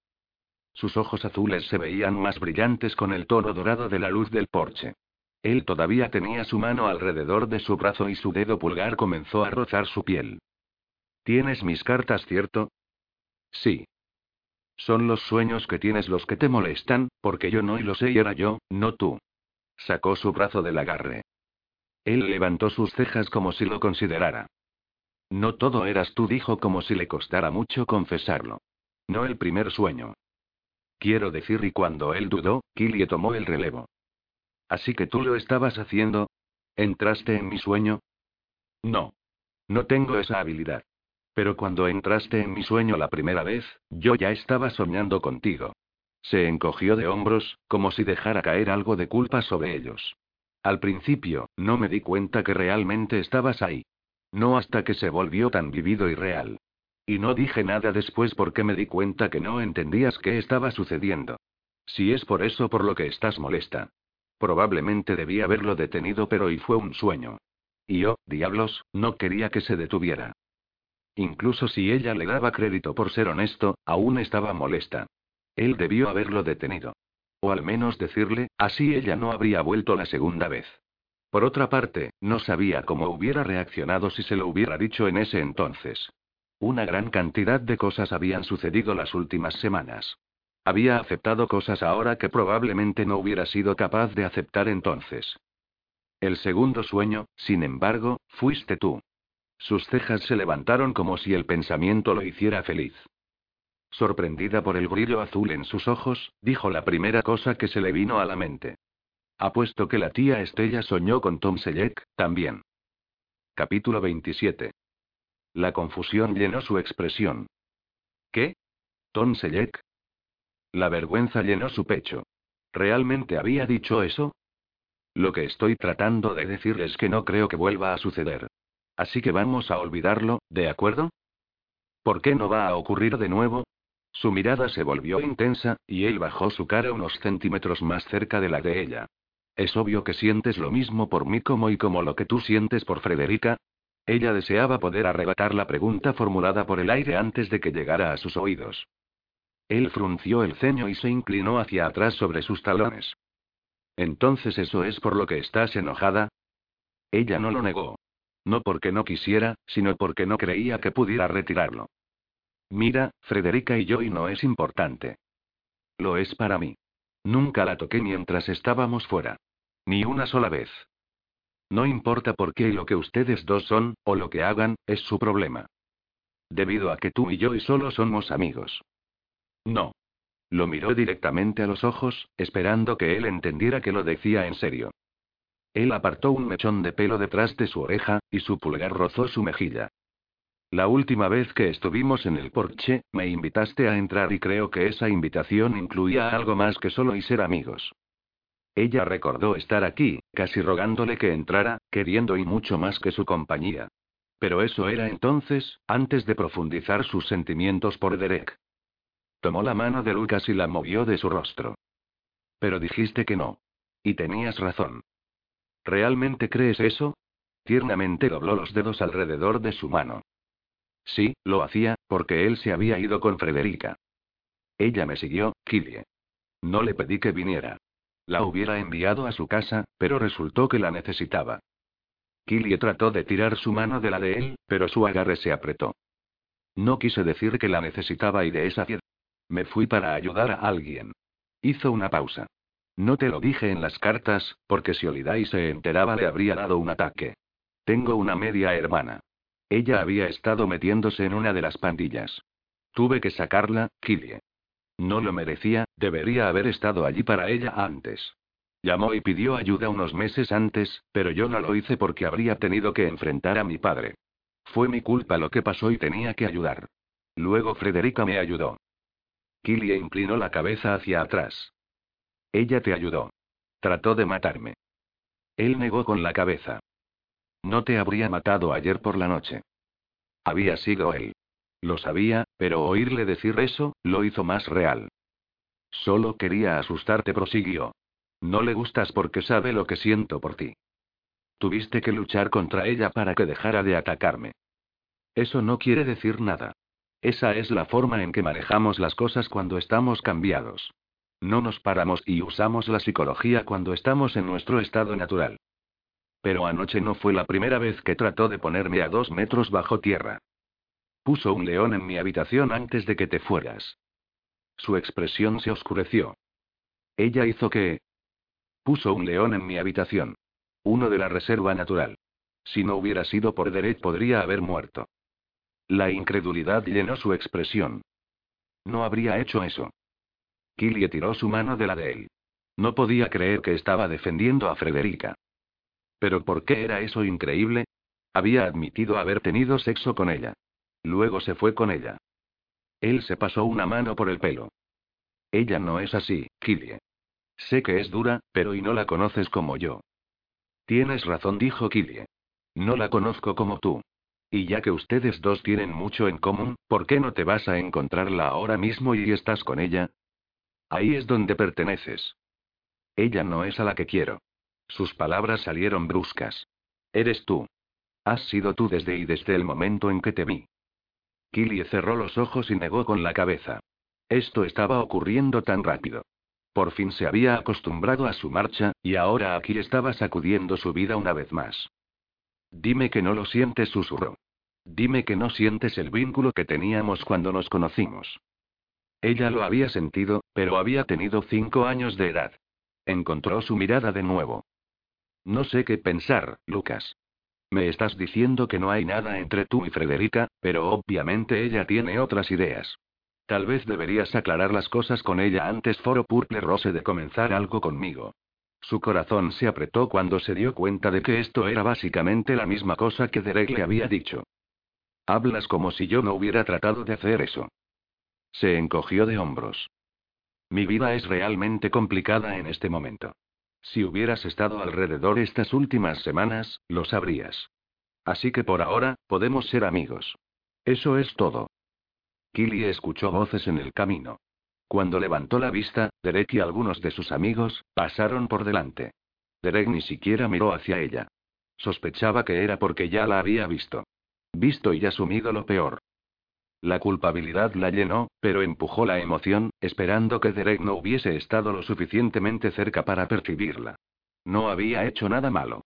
Sus ojos azules se veían más brillantes con el tono dorado de la luz del porche. Él todavía tenía su mano alrededor de su brazo y su dedo pulgar comenzó a rozar su piel. ¿Tienes mis cartas, cierto? Sí. Son los sueños que tienes los que te molestan, porque yo no y lo sé y era yo, no tú. Sacó su brazo del agarre. Él levantó sus cejas como si lo considerara. No todo eras tú, dijo como si le costara mucho confesarlo. No el primer sueño. Quiero decir, y cuando él dudó, Killie tomó el relevo. Así que tú lo estabas haciendo. ¿Entraste en mi sueño? No. No tengo esa habilidad. Pero cuando entraste en mi sueño la primera vez, yo ya estaba soñando contigo. Se encogió de hombros, como si dejara caer algo de culpa sobre ellos. Al principio, no me di cuenta que realmente estabas ahí. No hasta que se volvió tan vivido y real. Y no dije nada después porque me di cuenta que no entendías qué estaba sucediendo. Si es por eso por lo que estás molesta. Probablemente debí haberlo detenido, pero y fue un sueño. Y yo, diablos, no quería que se detuviera. Incluso si ella le daba crédito por ser honesto, aún estaba molesta. Él debió haberlo detenido. O al menos decirle, así ella no habría vuelto la segunda vez. Por otra parte, no sabía cómo hubiera reaccionado si se lo hubiera dicho en ese entonces. Una gran cantidad de cosas habían sucedido las últimas semanas. Había aceptado cosas ahora que probablemente no hubiera sido capaz de aceptar entonces. El segundo sueño, sin embargo, fuiste tú. Sus cejas se levantaron como si el pensamiento lo hiciera feliz. Sorprendida por el brillo azul en sus ojos, dijo la primera cosa que se le vino a la mente. Apuesto que la tía Estella soñó con Tom Selleck, también. Capítulo 27. La confusión llenó su expresión. ¿Qué? ¿Tom Selleck? La vergüenza llenó su pecho. ¿Realmente había dicho eso? Lo que estoy tratando de decir es que no creo que vuelva a suceder. Así que vamos a olvidarlo, ¿de acuerdo? ¿Por qué no va a ocurrir de nuevo? Su mirada se volvió intensa, y él bajó su cara unos centímetros más cerca de la de ella. Es obvio que sientes lo mismo por mí como y como lo que tú sientes por Frederica. Ella deseaba poder arrebatar la pregunta formulada por el aire antes de que llegara a sus oídos. Él frunció el ceño y se inclinó hacia atrás sobre sus talones. Entonces eso es por lo que estás enojada. Ella no lo negó. No porque no quisiera, sino porque no creía que pudiera retirarlo. Mira, Frederica y yo y no es importante. Lo es para mí. Nunca la toqué mientras estábamos fuera. Ni una sola vez. No importa por qué y lo que ustedes dos son, o lo que hagan, es su problema. Debido a que tú y yo y solo somos amigos. No. Lo miró directamente a los ojos, esperando que él entendiera que lo decía en serio. Él apartó un mechón de pelo detrás de su oreja, y su pulgar rozó su mejilla. La última vez que estuvimos en el porche, me invitaste a entrar y creo que esa invitación incluía algo más que solo y ser amigos. Ella recordó estar aquí, casi rogándole que entrara, queriendo y mucho más que su compañía. Pero eso era entonces, antes de profundizar sus sentimientos por Derek. Tomó la mano de Lucas y la movió de su rostro. Pero dijiste que no. Y tenías razón. ¿Realmente crees eso? Tiernamente dobló los dedos alrededor de su mano. Sí, lo hacía, porque él se había ido con Frederica. Ella me siguió, Killie. No le pedí que viniera. La hubiera enviado a su casa, pero resultó que la necesitaba. Killie trató de tirar su mano de la de él, pero su agarre se apretó. No quise decir que la necesitaba y de esa piedra. Me fui para ayudar a alguien. Hizo una pausa. No te lo dije en las cartas, porque si Olidai se enteraba le habría dado un ataque. Tengo una media hermana. Ella había estado metiéndose en una de las pandillas. Tuve que sacarla, Killie. No lo merecía, debería haber estado allí para ella antes. Llamó y pidió ayuda unos meses antes, pero yo no lo hice porque habría tenido que enfrentar a mi padre. Fue mi culpa lo que pasó y tenía que ayudar. Luego Frederica me ayudó. Killie inclinó la cabeza hacia atrás. Ella te ayudó. Trató de matarme. Él negó con la cabeza. No te habría matado ayer por la noche. Había sido él. Lo sabía, pero oírle decir eso, lo hizo más real. Solo quería asustarte, prosiguió. No le gustas porque sabe lo que siento por ti. Tuviste que luchar contra ella para que dejara de atacarme. Eso no quiere decir nada. Esa es la forma en que manejamos las cosas cuando estamos cambiados. No nos paramos y usamos la psicología cuando estamos en nuestro estado natural. Pero anoche no fue la primera vez que trató de ponerme a dos metros bajo tierra. Puso un león en mi habitación antes de que te fueras. Su expresión se oscureció. Ella hizo que... Puso un león en mi habitación. Uno de la reserva natural. Si no hubiera sido por Derek podría haber muerto. La incredulidad llenó su expresión. No habría hecho eso. Killie tiró su mano de la de él. No podía creer que estaba defendiendo a Frederica. Pero ¿por qué era eso increíble? Había admitido haber tenido sexo con ella. Luego se fue con ella. Él se pasó una mano por el pelo. Ella no es así, Killie. Sé que es dura, pero y no la conoces como yo. Tienes razón, dijo Killie. No la conozco como tú. Y ya que ustedes dos tienen mucho en común, ¿por qué no te vas a encontrarla ahora mismo y estás con ella? Ahí es donde perteneces. Ella no es a la que quiero. Sus palabras salieron bruscas. Eres tú. Has sido tú desde y desde el momento en que te vi. Killie cerró los ojos y negó con la cabeza. Esto estaba ocurriendo tan rápido. Por fin se había acostumbrado a su marcha, y ahora aquí estaba sacudiendo su vida una vez más. Dime que no lo sientes, susurró. Dime que no sientes el vínculo que teníamos cuando nos conocimos. Ella lo había sentido, pero había tenido cinco años de edad. Encontró su mirada de nuevo. No sé qué pensar, Lucas. Me estás diciendo que no hay nada entre tú y Frederica, pero obviamente ella tiene otras ideas. Tal vez deberías aclarar las cosas con ella antes Foro Purple Rose de comenzar algo conmigo. Su corazón se apretó cuando se dio cuenta de que esto era básicamente la misma cosa que Derek le había dicho. Hablas como si yo no hubiera tratado de hacer eso. Se encogió de hombros. Mi vida es realmente complicada en este momento. Si hubieras estado alrededor estas últimas semanas, lo sabrías. Así que por ahora, podemos ser amigos. Eso es todo. Killy escuchó voces en el camino. Cuando levantó la vista, Derek y algunos de sus amigos pasaron por delante. Derek ni siquiera miró hacia ella. Sospechaba que era porque ya la había visto. Visto y asumido lo peor. La culpabilidad la llenó, pero empujó la emoción, esperando que Derek no hubiese estado lo suficientemente cerca para percibirla. No había hecho nada malo.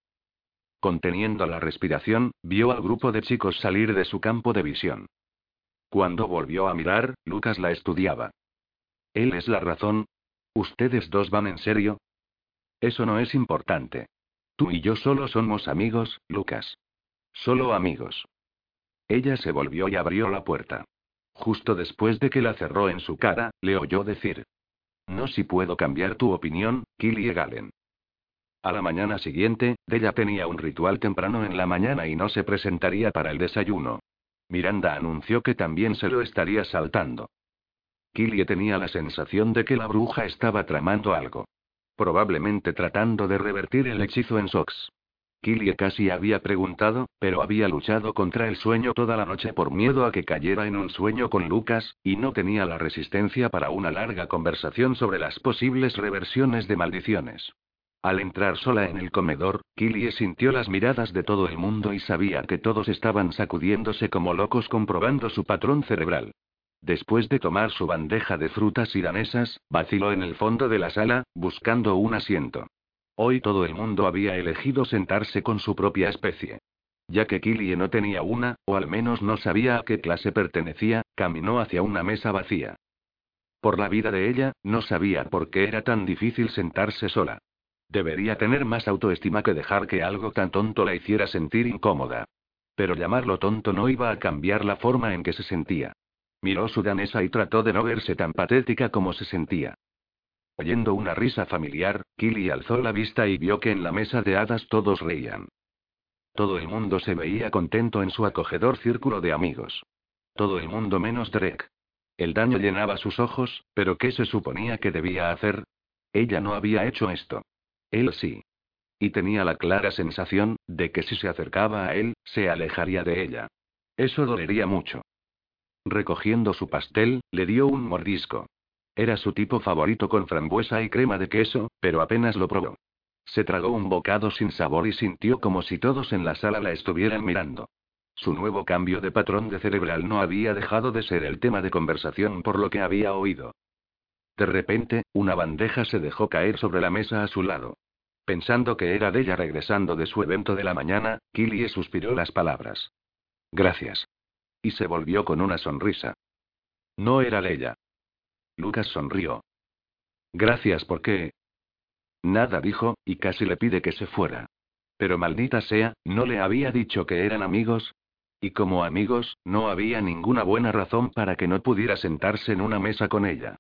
Conteniendo la respiración, vio al grupo de chicos salir de su campo de visión. Cuando volvió a mirar, Lucas la estudiaba. Él es la razón. ¿Ustedes dos van en serio? Eso no es importante. Tú y yo solo somos amigos, Lucas. Solo amigos. Ella se volvió y abrió la puerta. Justo después de que la cerró en su cara, le oyó decir. No si puedo cambiar tu opinión, Killy Galen. A la mañana siguiente, Della tenía un ritual temprano en la mañana y no se presentaría para el desayuno. Miranda anunció que también se lo estaría saltando. Killie tenía la sensación de que la bruja estaba tramando algo. Probablemente tratando de revertir el hechizo en Sox. Killie casi había preguntado, pero había luchado contra el sueño toda la noche por miedo a que cayera en un sueño con Lucas, y no tenía la resistencia para una larga conversación sobre las posibles reversiones de maldiciones. Al entrar sola en el comedor, Killie sintió las miradas de todo el mundo y sabía que todos estaban sacudiéndose como locos comprobando su patrón cerebral. Después de tomar su bandeja de frutas y danesas, vaciló en el fondo de la sala, buscando un asiento. Hoy todo el mundo había elegido sentarse con su propia especie. Ya que Killie no tenía una, o al menos no sabía a qué clase pertenecía, caminó hacia una mesa vacía. Por la vida de ella, no sabía por qué era tan difícil sentarse sola. Debería tener más autoestima que dejar que algo tan tonto la hiciera sentir incómoda. Pero llamarlo tonto no iba a cambiar la forma en que se sentía. Miró su danesa y trató de no verse tan patética como se sentía. Oyendo una risa familiar, Killy alzó la vista y vio que en la mesa de hadas todos reían. Todo el mundo se veía contento en su acogedor círculo de amigos. Todo el mundo menos Drake. El daño llenaba sus ojos, pero ¿qué se suponía que debía hacer? Ella no había hecho esto. Él sí. Y tenía la clara sensación, de que si se acercaba a él, se alejaría de ella. Eso dolería mucho. Recogiendo su pastel, le dio un mordisco. Era su tipo favorito con frambuesa y crema de queso, pero apenas lo probó. Se tragó un bocado sin sabor y sintió como si todos en la sala la estuvieran mirando. Su nuevo cambio de patrón de cerebral no había dejado de ser el tema de conversación por lo que había oído. De repente, una bandeja se dejó caer sobre la mesa a su lado. Pensando que era de ella regresando de su evento de la mañana, Killie suspiró las palabras. Gracias. Y se volvió con una sonrisa. No era ella. Lucas sonrió. Gracias porque... Nada dijo, y casi le pide que se fuera. Pero maldita sea, ¿no le había dicho que eran amigos? Y como amigos, no había ninguna buena razón para que no pudiera sentarse en una mesa con ella.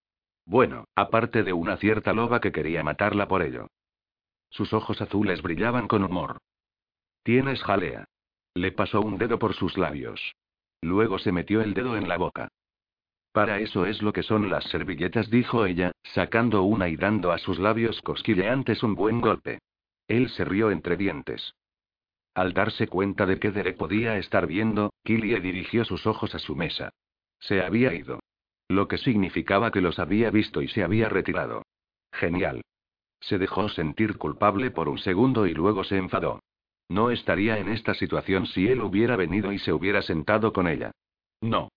Bueno, aparte de una cierta loba que quería matarla por ello. Sus ojos azules brillaban con humor. Tienes jalea. Le pasó un dedo por sus labios. Luego se metió el dedo en la boca. Para eso es lo que son las servilletas, dijo ella, sacando una y dando a sus labios cosquilleantes un buen golpe. Él se rió entre dientes. Al darse cuenta de que Derek podía estar viendo, Killie dirigió sus ojos a su mesa. Se había ido. Lo que significaba que los había visto y se había retirado. Genial. Se dejó sentir culpable por un segundo y luego se enfadó. No estaría en esta situación si él hubiera venido y se hubiera sentado con ella. No.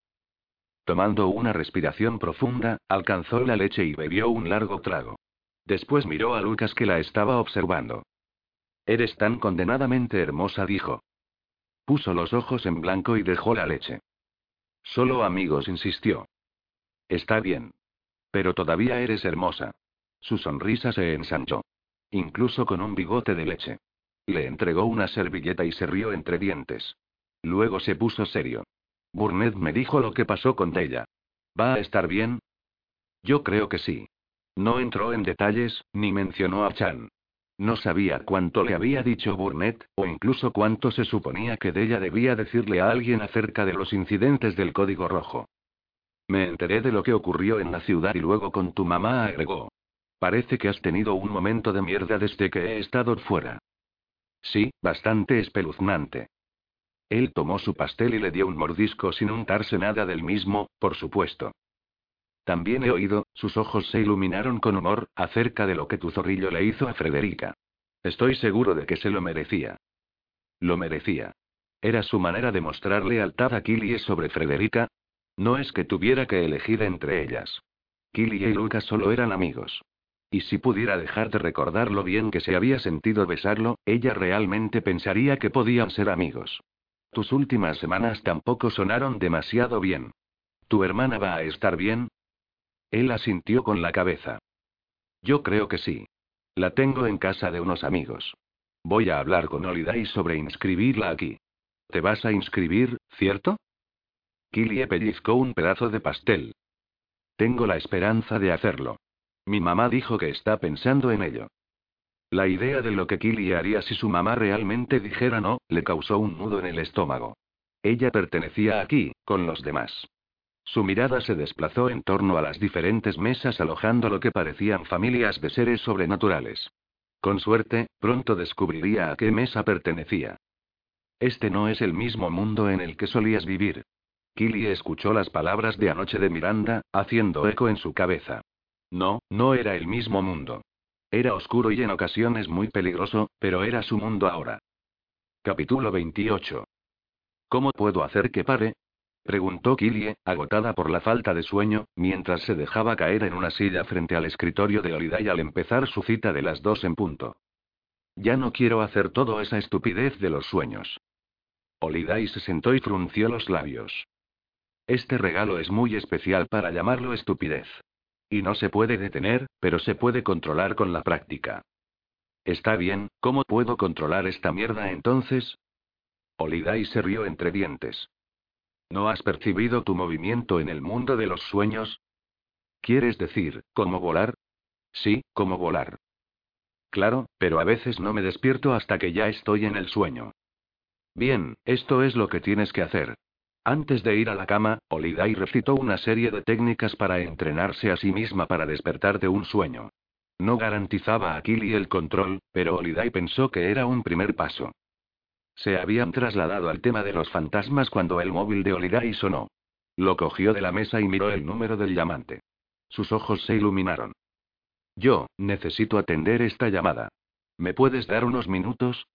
Tomando una respiración profunda, alcanzó la leche y bebió un largo trago. Después miró a Lucas que la estaba observando. Eres tan condenadamente hermosa, dijo. Puso los ojos en blanco y dejó la leche. Solo amigos, insistió. Está bien. Pero todavía eres hermosa. Su sonrisa se ensanchó. Incluso con un bigote de leche. Le entregó una servilleta y se rió entre dientes. Luego se puso serio. Burnett me dijo lo que pasó con ella. ¿Va a estar bien? Yo creo que sí. No entró en detalles, ni mencionó a Chan. No sabía cuánto le había dicho Burnett, o incluso cuánto se suponía que de ella debía decirle a alguien acerca de los incidentes del código rojo. Me enteré de lo que ocurrió en la ciudad y luego con tu mamá agregó. Parece que has tenido un momento de mierda desde que he estado fuera. Sí, bastante espeluznante. Él tomó su pastel y le dio un mordisco sin untarse nada del mismo, por supuesto. También he oído, sus ojos se iluminaron con humor, acerca de lo que tu zorrillo le hizo a Frederica. Estoy seguro de que se lo merecía. Lo merecía. ¿Era su manera de mostrar lealtad a Killie sobre Frederica? No es que tuviera que elegir entre ellas. Killie y Lucas solo eran amigos. Y si pudiera dejar de recordar lo bien que se había sentido besarlo, ella realmente pensaría que podían ser amigos. Tus últimas semanas tampoco sonaron demasiado bien. ¿Tu hermana va a estar bien? Él asintió con la cabeza. Yo creo que sí. La tengo en casa de unos amigos. Voy a hablar con Holiday sobre inscribirla aquí. ¿Te vas a inscribir, cierto? Killie pellizcó un pedazo de pastel. Tengo la esperanza de hacerlo. Mi mamá dijo que está pensando en ello. La idea de lo que Killie haría si su mamá realmente dijera no, le causó un nudo en el estómago. Ella pertenecía aquí, con los demás. Su mirada se desplazó en torno a las diferentes mesas alojando lo que parecían familias de seres sobrenaturales. Con suerte, pronto descubriría a qué mesa pertenecía. Este no es el mismo mundo en el que solías vivir. Killy escuchó las palabras de anoche de Miranda, haciendo eco en su cabeza. No, no era el mismo mundo. Era oscuro y en ocasiones muy peligroso, pero era su mundo ahora. Capítulo 28. ¿Cómo puedo hacer que pare? Preguntó Killie, agotada por la falta de sueño, mientras se dejaba caer en una silla frente al escritorio de Holiday al empezar su cita de las dos en punto. Ya no quiero hacer todo esa estupidez de los sueños. Holiday se sentó y frunció los labios. Este regalo es muy especial para llamarlo estupidez. Y no se puede detener, pero se puede controlar con la práctica. Está bien, ¿cómo puedo controlar esta mierda entonces? Holiday se rió entre dientes. ¿No has percibido tu movimiento en el mundo de los sueños? ¿Quieres decir, cómo volar? Sí, como volar. Claro, pero a veces no me despierto hasta que ya estoy en el sueño. Bien, esto es lo que tienes que hacer. Antes de ir a la cama, Olidai recitó una serie de técnicas para entrenarse a sí misma para despertar de un sueño. No garantizaba a Kili el control, pero Olidai pensó que era un primer paso. Se habían trasladado al tema de los fantasmas cuando el móvil de Oliday sonó. Lo cogió de la mesa y miró el número del llamante. Sus ojos se iluminaron. Yo, necesito atender esta llamada. ¿Me puedes dar unos minutos?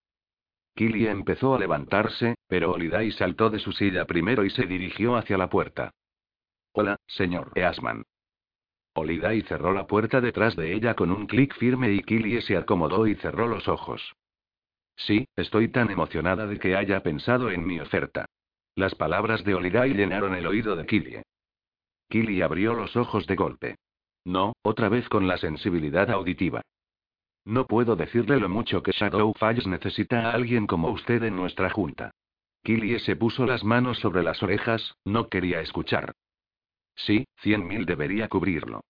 Killy empezó a levantarse, pero Oliday saltó de su silla primero y se dirigió hacia la puerta. Hola, señor Easman. Oliday cerró la puerta detrás de ella con un clic firme y Killy se acomodó y cerró los ojos. Sí, estoy tan emocionada de que haya pensado en mi oferta. Las palabras de Oliday llenaron el oído de Killie. Killie abrió los ojos de golpe. No, otra vez con la sensibilidad auditiva. No puedo decirle lo mucho que Shadow Falls necesita a alguien como usted en nuestra junta. Killie se puso las manos sobre las orejas, no quería escuchar. Sí, cien mil debería cubrirlo.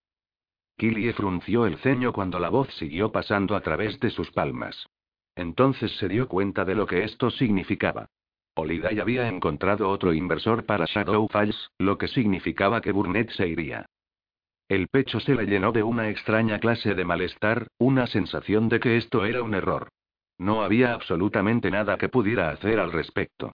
Killie frunció el ceño cuando la voz siguió pasando a través de sus palmas. Entonces se dio cuenta de lo que esto significaba. Holiday había encontrado otro inversor para Shadow Falls, lo que significaba que Burnett se iría. El pecho se le llenó de una extraña clase de malestar, una sensación de que esto era un error. No había absolutamente nada que pudiera hacer al respecto.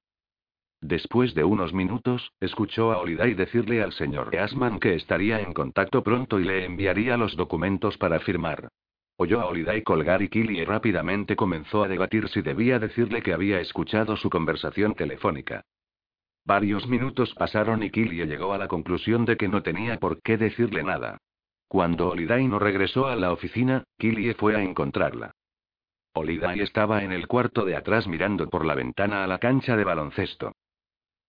Después de unos minutos, escuchó a Holiday decirle al señor Easman que estaría en contacto pronto y le enviaría los documentos para firmar. Oyó a Holiday colgar y Killy rápidamente comenzó a debatir si debía decirle que había escuchado su conversación telefónica. Varios minutos pasaron y Killy llegó a la conclusión de que no tenía por qué decirle nada. Cuando Holiday no regresó a la oficina, Killy fue a encontrarla. Holiday estaba en el cuarto de atrás mirando por la ventana a la cancha de baloncesto.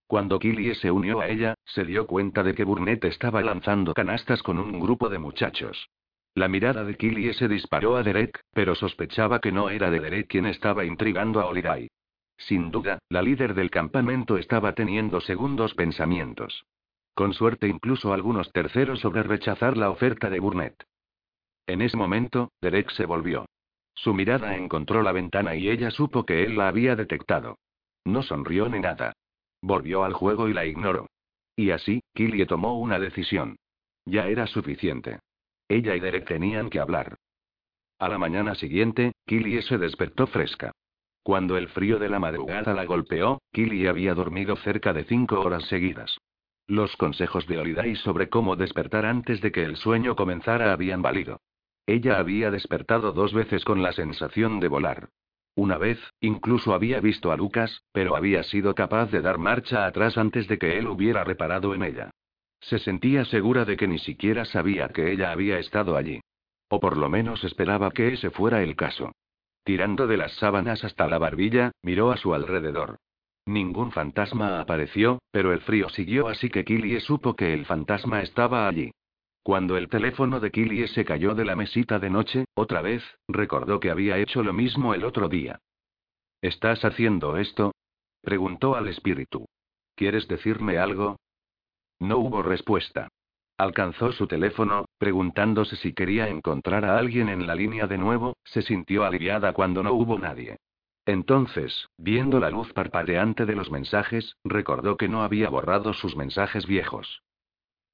Cuando Killy se unió a ella, se dio cuenta de que Burnett estaba lanzando canastas con un grupo de muchachos. La mirada de Killie se disparó a Derek, pero sospechaba que no era de Derek quien estaba intrigando a Holiday. Sin duda, la líder del campamento estaba teniendo segundos pensamientos. Con suerte incluso algunos terceros sobre rechazar la oferta de Burnett. En ese momento, Derek se volvió. Su mirada encontró la ventana y ella supo que él la había detectado. No sonrió ni nada. Volvió al juego y la ignoró. Y así, Killie tomó una decisión. Ya era suficiente. Ella y Derek tenían que hablar. A la mañana siguiente, Killie se despertó fresca. Cuando el frío de la madrugada la golpeó, Killie había dormido cerca de cinco horas seguidas. Los consejos de Holiday sobre cómo despertar antes de que el sueño comenzara habían valido. Ella había despertado dos veces con la sensación de volar. Una vez, incluso había visto a Lucas, pero había sido capaz de dar marcha atrás antes de que él hubiera reparado en ella. Se sentía segura de que ni siquiera sabía que ella había estado allí. O por lo menos esperaba que ese fuera el caso. Tirando de las sábanas hasta la barbilla, miró a su alrededor. Ningún fantasma apareció, pero el frío siguió así que Killie supo que el fantasma estaba allí. Cuando el teléfono de Killie se cayó de la mesita de noche, otra vez, recordó que había hecho lo mismo el otro día. ¿Estás haciendo esto? preguntó al espíritu. ¿Quieres decirme algo? No hubo respuesta. Alcanzó su teléfono, preguntándose si quería encontrar a alguien en la línea de nuevo, se sintió aliviada cuando no hubo nadie. Entonces, viendo la luz parpadeante de los mensajes, recordó que no había borrado sus mensajes viejos.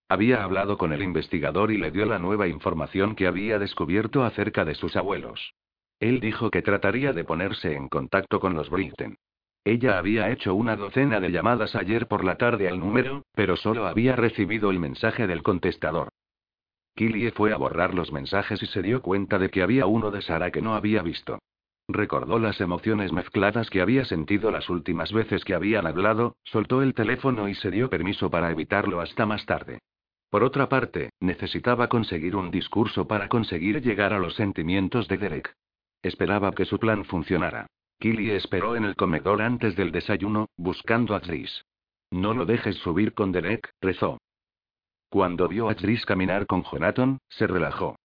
Había hablado con el investigador y le dio la nueva información que había descubierto acerca de sus abuelos. Él dijo que trataría de ponerse en contacto con los Britten. Ella había hecho una docena de llamadas ayer por la tarde al número, pero solo había recibido el mensaje del contestador. Killie fue a borrar los mensajes y se dio cuenta de que había uno de Sara que no había visto. Recordó las emociones mezcladas que había sentido las últimas veces que habían hablado, soltó el teléfono y se dio permiso para evitarlo hasta más tarde. Por otra parte, necesitaba conseguir un discurso para conseguir llegar a los sentimientos de Derek. Esperaba que su plan funcionara. Killy esperó en el comedor antes del desayuno, buscando a Tris. No lo dejes subir con Derek, rezó. Cuando vio a Tris caminar con Jonathan, se relajó.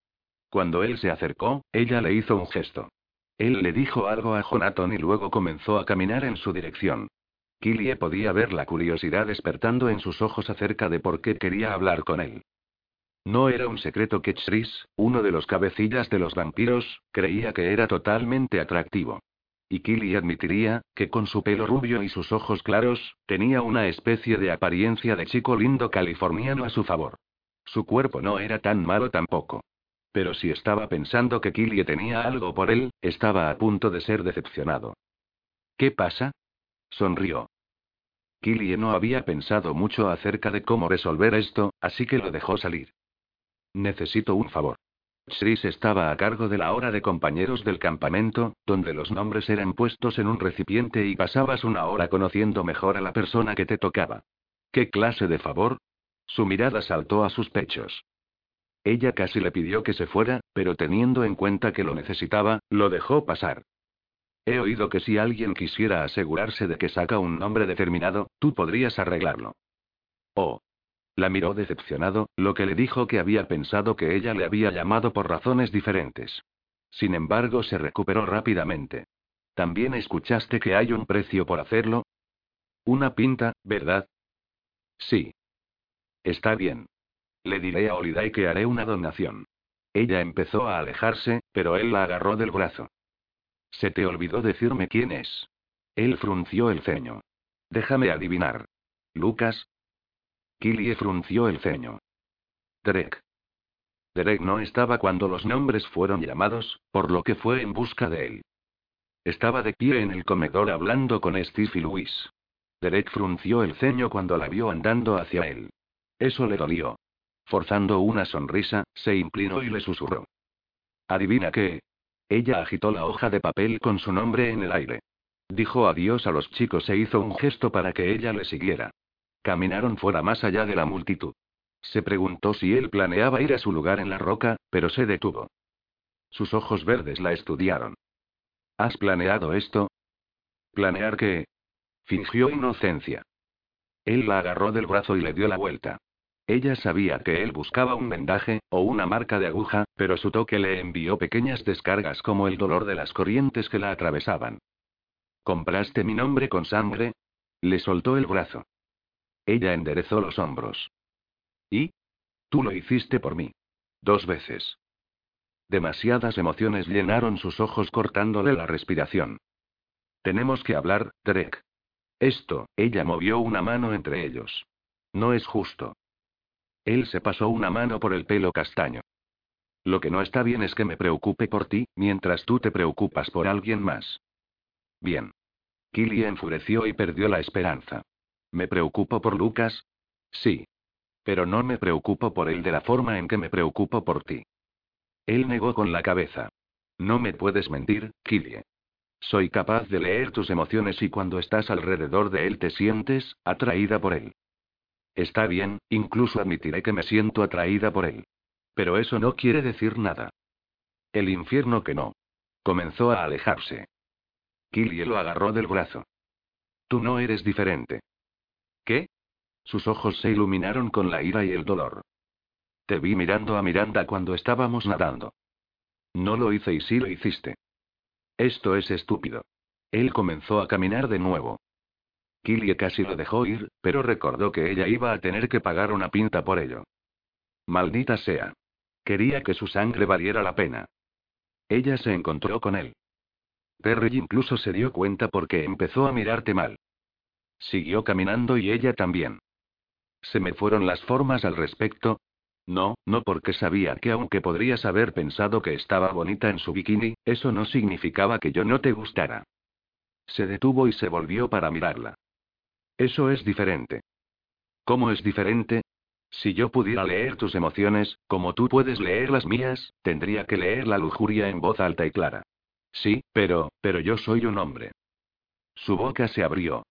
Cuando él se acercó, ella le hizo un gesto. Él le dijo algo a Jonathan y luego comenzó a caminar en su dirección. Killie podía ver la curiosidad despertando en sus ojos acerca de por qué quería hablar con él. No era un secreto que Chris, uno de los cabecillas de los vampiros, creía que era totalmente atractivo. Y Killy admitiría, que con su pelo rubio y sus ojos claros, tenía una especie de apariencia de chico lindo californiano a su favor. Su cuerpo no era tan malo tampoco. Pero si estaba pensando que Killy tenía algo por él, estaba a punto de ser decepcionado. ¿Qué pasa? Sonrió. Killie no había pensado mucho acerca de cómo resolver esto, así que lo dejó salir. Necesito un favor. Chris estaba a cargo de la hora de compañeros del campamento, donde los nombres eran puestos en un recipiente y pasabas una hora conociendo mejor a la persona que te tocaba. ¿Qué clase de favor? Su mirada saltó a sus pechos. Ella casi le pidió que se fuera, pero teniendo en cuenta que lo necesitaba, lo dejó pasar. He oído que si alguien quisiera asegurarse de que saca un nombre determinado, tú podrías arreglarlo. Oh. La miró decepcionado, lo que le dijo que había pensado que ella le había llamado por razones diferentes. Sin embargo, se recuperó rápidamente. ¿También escuchaste que hay un precio por hacerlo? Una pinta, ¿verdad? Sí. Está bien. Le diré a Holiday que haré una donación. Ella empezó a alejarse, pero él la agarró del brazo. Se te olvidó decirme quién es. Él frunció el ceño. Déjame adivinar. ¿Lucas? Killie frunció el ceño. Derek. Derek no estaba cuando los nombres fueron llamados, por lo que fue en busca de él. Estaba de pie en el comedor hablando con Steve y Luis. Derek frunció el ceño cuando la vio andando hacia él. Eso le dolió. Forzando una sonrisa, se inclinó y le susurró. Adivina qué, ella agitó la hoja de papel con su nombre en el aire. Dijo adiós a los chicos e hizo un gesto para que ella le siguiera. Caminaron fuera más allá de la multitud. Se preguntó si él planeaba ir a su lugar en la roca, pero se detuvo. Sus ojos verdes la estudiaron. ¿Has planeado esto? ¿Planear qué? Fingió inocencia. Él la agarró del brazo y le dio la vuelta. Ella sabía que él buscaba un vendaje, o una marca de aguja, pero su toque le envió pequeñas descargas como el dolor de las corrientes que la atravesaban. ¿Compraste mi nombre con sangre? Le soltó el brazo. Ella enderezó los hombros. ¿Y? Tú lo hiciste por mí. Dos veces. Demasiadas emociones llenaron sus ojos cortándole la respiración. Tenemos que hablar, Derek. Esto, ella movió una mano entre ellos. No es justo. Él se pasó una mano por el pelo castaño. Lo que no está bien es que me preocupe por ti, mientras tú te preocupas por alguien más. Bien. Killy enfureció y perdió la esperanza. ¿Me preocupo por Lucas? Sí. Pero no me preocupo por él de la forma en que me preocupo por ti. Él negó con la cabeza. No me puedes mentir, Killie. Soy capaz de leer tus emociones y cuando estás alrededor de él te sientes atraída por él. Está bien, incluso admitiré que me siento atraída por él. Pero eso no quiere decir nada. El infierno que no. Comenzó a alejarse. Killie lo agarró del brazo. Tú no eres diferente. ¿Qué? Sus ojos se iluminaron con la ira y el dolor. Te vi mirando a Miranda cuando estábamos nadando. No lo hice y sí lo hiciste. Esto es estúpido. Él comenzó a caminar de nuevo. Killie casi lo dejó ir, pero recordó que ella iba a tener que pagar una pinta por ello. Maldita sea. Quería que su sangre valiera la pena. Ella se encontró con él. Terry incluso se dio cuenta porque empezó a mirarte mal. Siguió caminando y ella también. Se me fueron las formas al respecto, no, no porque sabía que aunque podrías haber pensado que estaba bonita en su bikini, eso no significaba que yo no te gustara. Se detuvo y se volvió para mirarla. Eso es diferente. ¿Cómo es diferente? Si yo pudiera leer tus emociones, como tú puedes leer las mías, tendría que leer la lujuria en voz alta y clara. Sí, pero, pero yo soy un hombre. Su boca se abrió.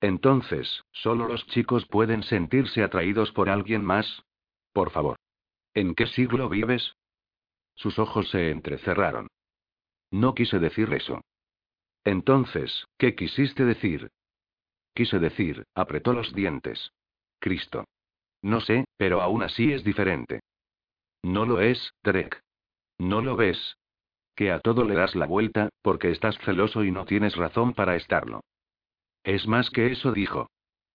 Entonces, ¿solo los chicos pueden sentirse atraídos por alguien más? Por favor. ¿En qué siglo vives? Sus ojos se entrecerraron. No quise decir eso. Entonces, ¿qué quisiste decir? Quise decir, apretó los dientes. Cristo. No sé, pero aún así es diferente. No lo es, Drek. No lo ves. Que a todo le das la vuelta, porque estás celoso y no tienes razón para estarlo. Es más que eso, dijo.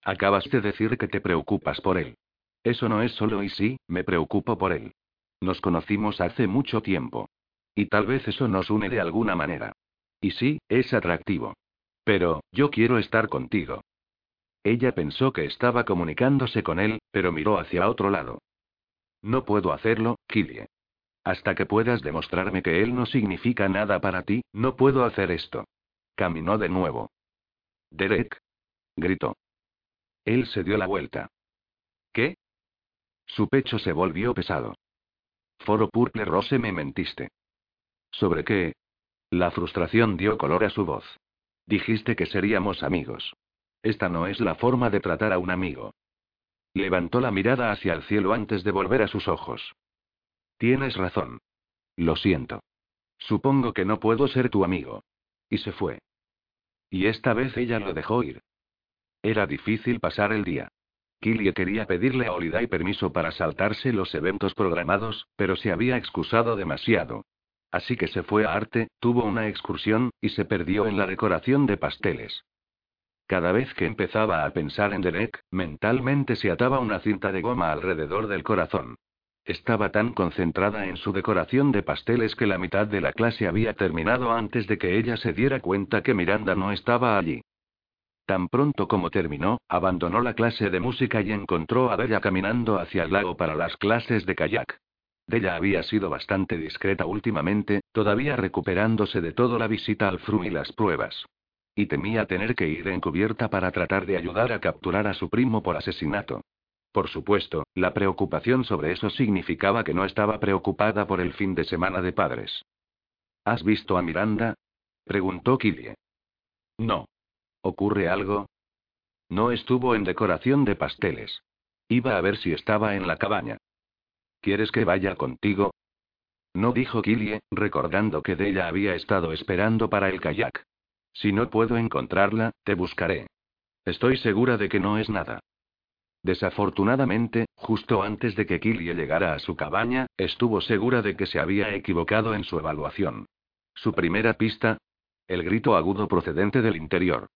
Acabas de decir que te preocupas por él. Eso no es solo y sí, me preocupo por él. Nos conocimos hace mucho tiempo. Y tal vez eso nos une de alguna manera. Y sí, es atractivo. Pero, yo quiero estar contigo. Ella pensó que estaba comunicándose con él, pero miró hacia otro lado. No puedo hacerlo, Killie. Hasta que puedas demostrarme que él no significa nada para ti, no puedo hacer esto. Caminó de nuevo. Derek. Gritó. Él se dio la vuelta. ¿Qué? Su pecho se volvió pesado. Foro Purple Rose me mentiste. ¿Sobre qué? La frustración dio color a su voz. Dijiste que seríamos amigos. Esta no es la forma de tratar a un amigo. Levantó la mirada hacia el cielo antes de volver a sus ojos. Tienes razón. Lo siento. Supongo que no puedo ser tu amigo. Y se fue. Y esta vez ella lo dejó ir. Era difícil pasar el día. Killie quería pedirle a Holiday permiso para saltarse los eventos programados, pero se había excusado demasiado. Así que se fue a arte, tuvo una excursión, y se perdió en la decoración de pasteles. Cada vez que empezaba a pensar en Derek, mentalmente se ataba una cinta de goma alrededor del corazón. Estaba tan concentrada en su decoración de pasteles que la mitad de la clase había terminado antes de que ella se diera cuenta que Miranda no estaba allí. Tan pronto como terminó, abandonó la clase de música y encontró a Della caminando hacia el lago para las clases de kayak. Della había sido bastante discreta últimamente, todavía recuperándose de toda la visita al FRU y las pruebas. Y temía tener que ir encubierta para tratar de ayudar a capturar a su primo por asesinato. Por supuesto, la preocupación sobre eso significaba que no estaba preocupada por el fin de semana de padres. ¿Has visto a Miranda? preguntó Killie. No. ¿Ocurre algo? No estuvo en decoración de pasteles. Iba a ver si estaba en la cabaña. ¿Quieres que vaya contigo? No dijo Killie, recordando que de ella había estado esperando para el kayak. Si no puedo encontrarla, te buscaré. Estoy segura de que no es nada. Desafortunadamente, justo antes de que Killie llegara a su cabaña, estuvo segura de que se había equivocado en su evaluación. Su primera pista. El grito agudo procedente del interior.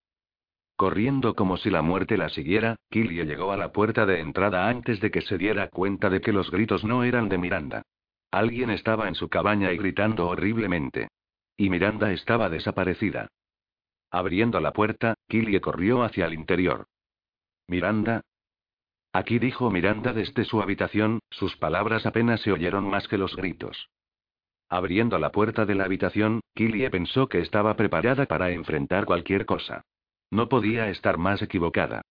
Corriendo como si la muerte la siguiera, Killie llegó a la puerta de entrada antes de que se diera cuenta de que los gritos no eran de Miranda. Alguien estaba en su cabaña y gritando horriblemente. Y Miranda estaba desaparecida. Abriendo la puerta, Killie corrió hacia el interior. Miranda. Aquí dijo Miranda desde su habitación, sus palabras apenas se oyeron más que los gritos. Abriendo la puerta de la habitación, Killie pensó que estaba preparada para enfrentar cualquier cosa. No podía estar más equivocada.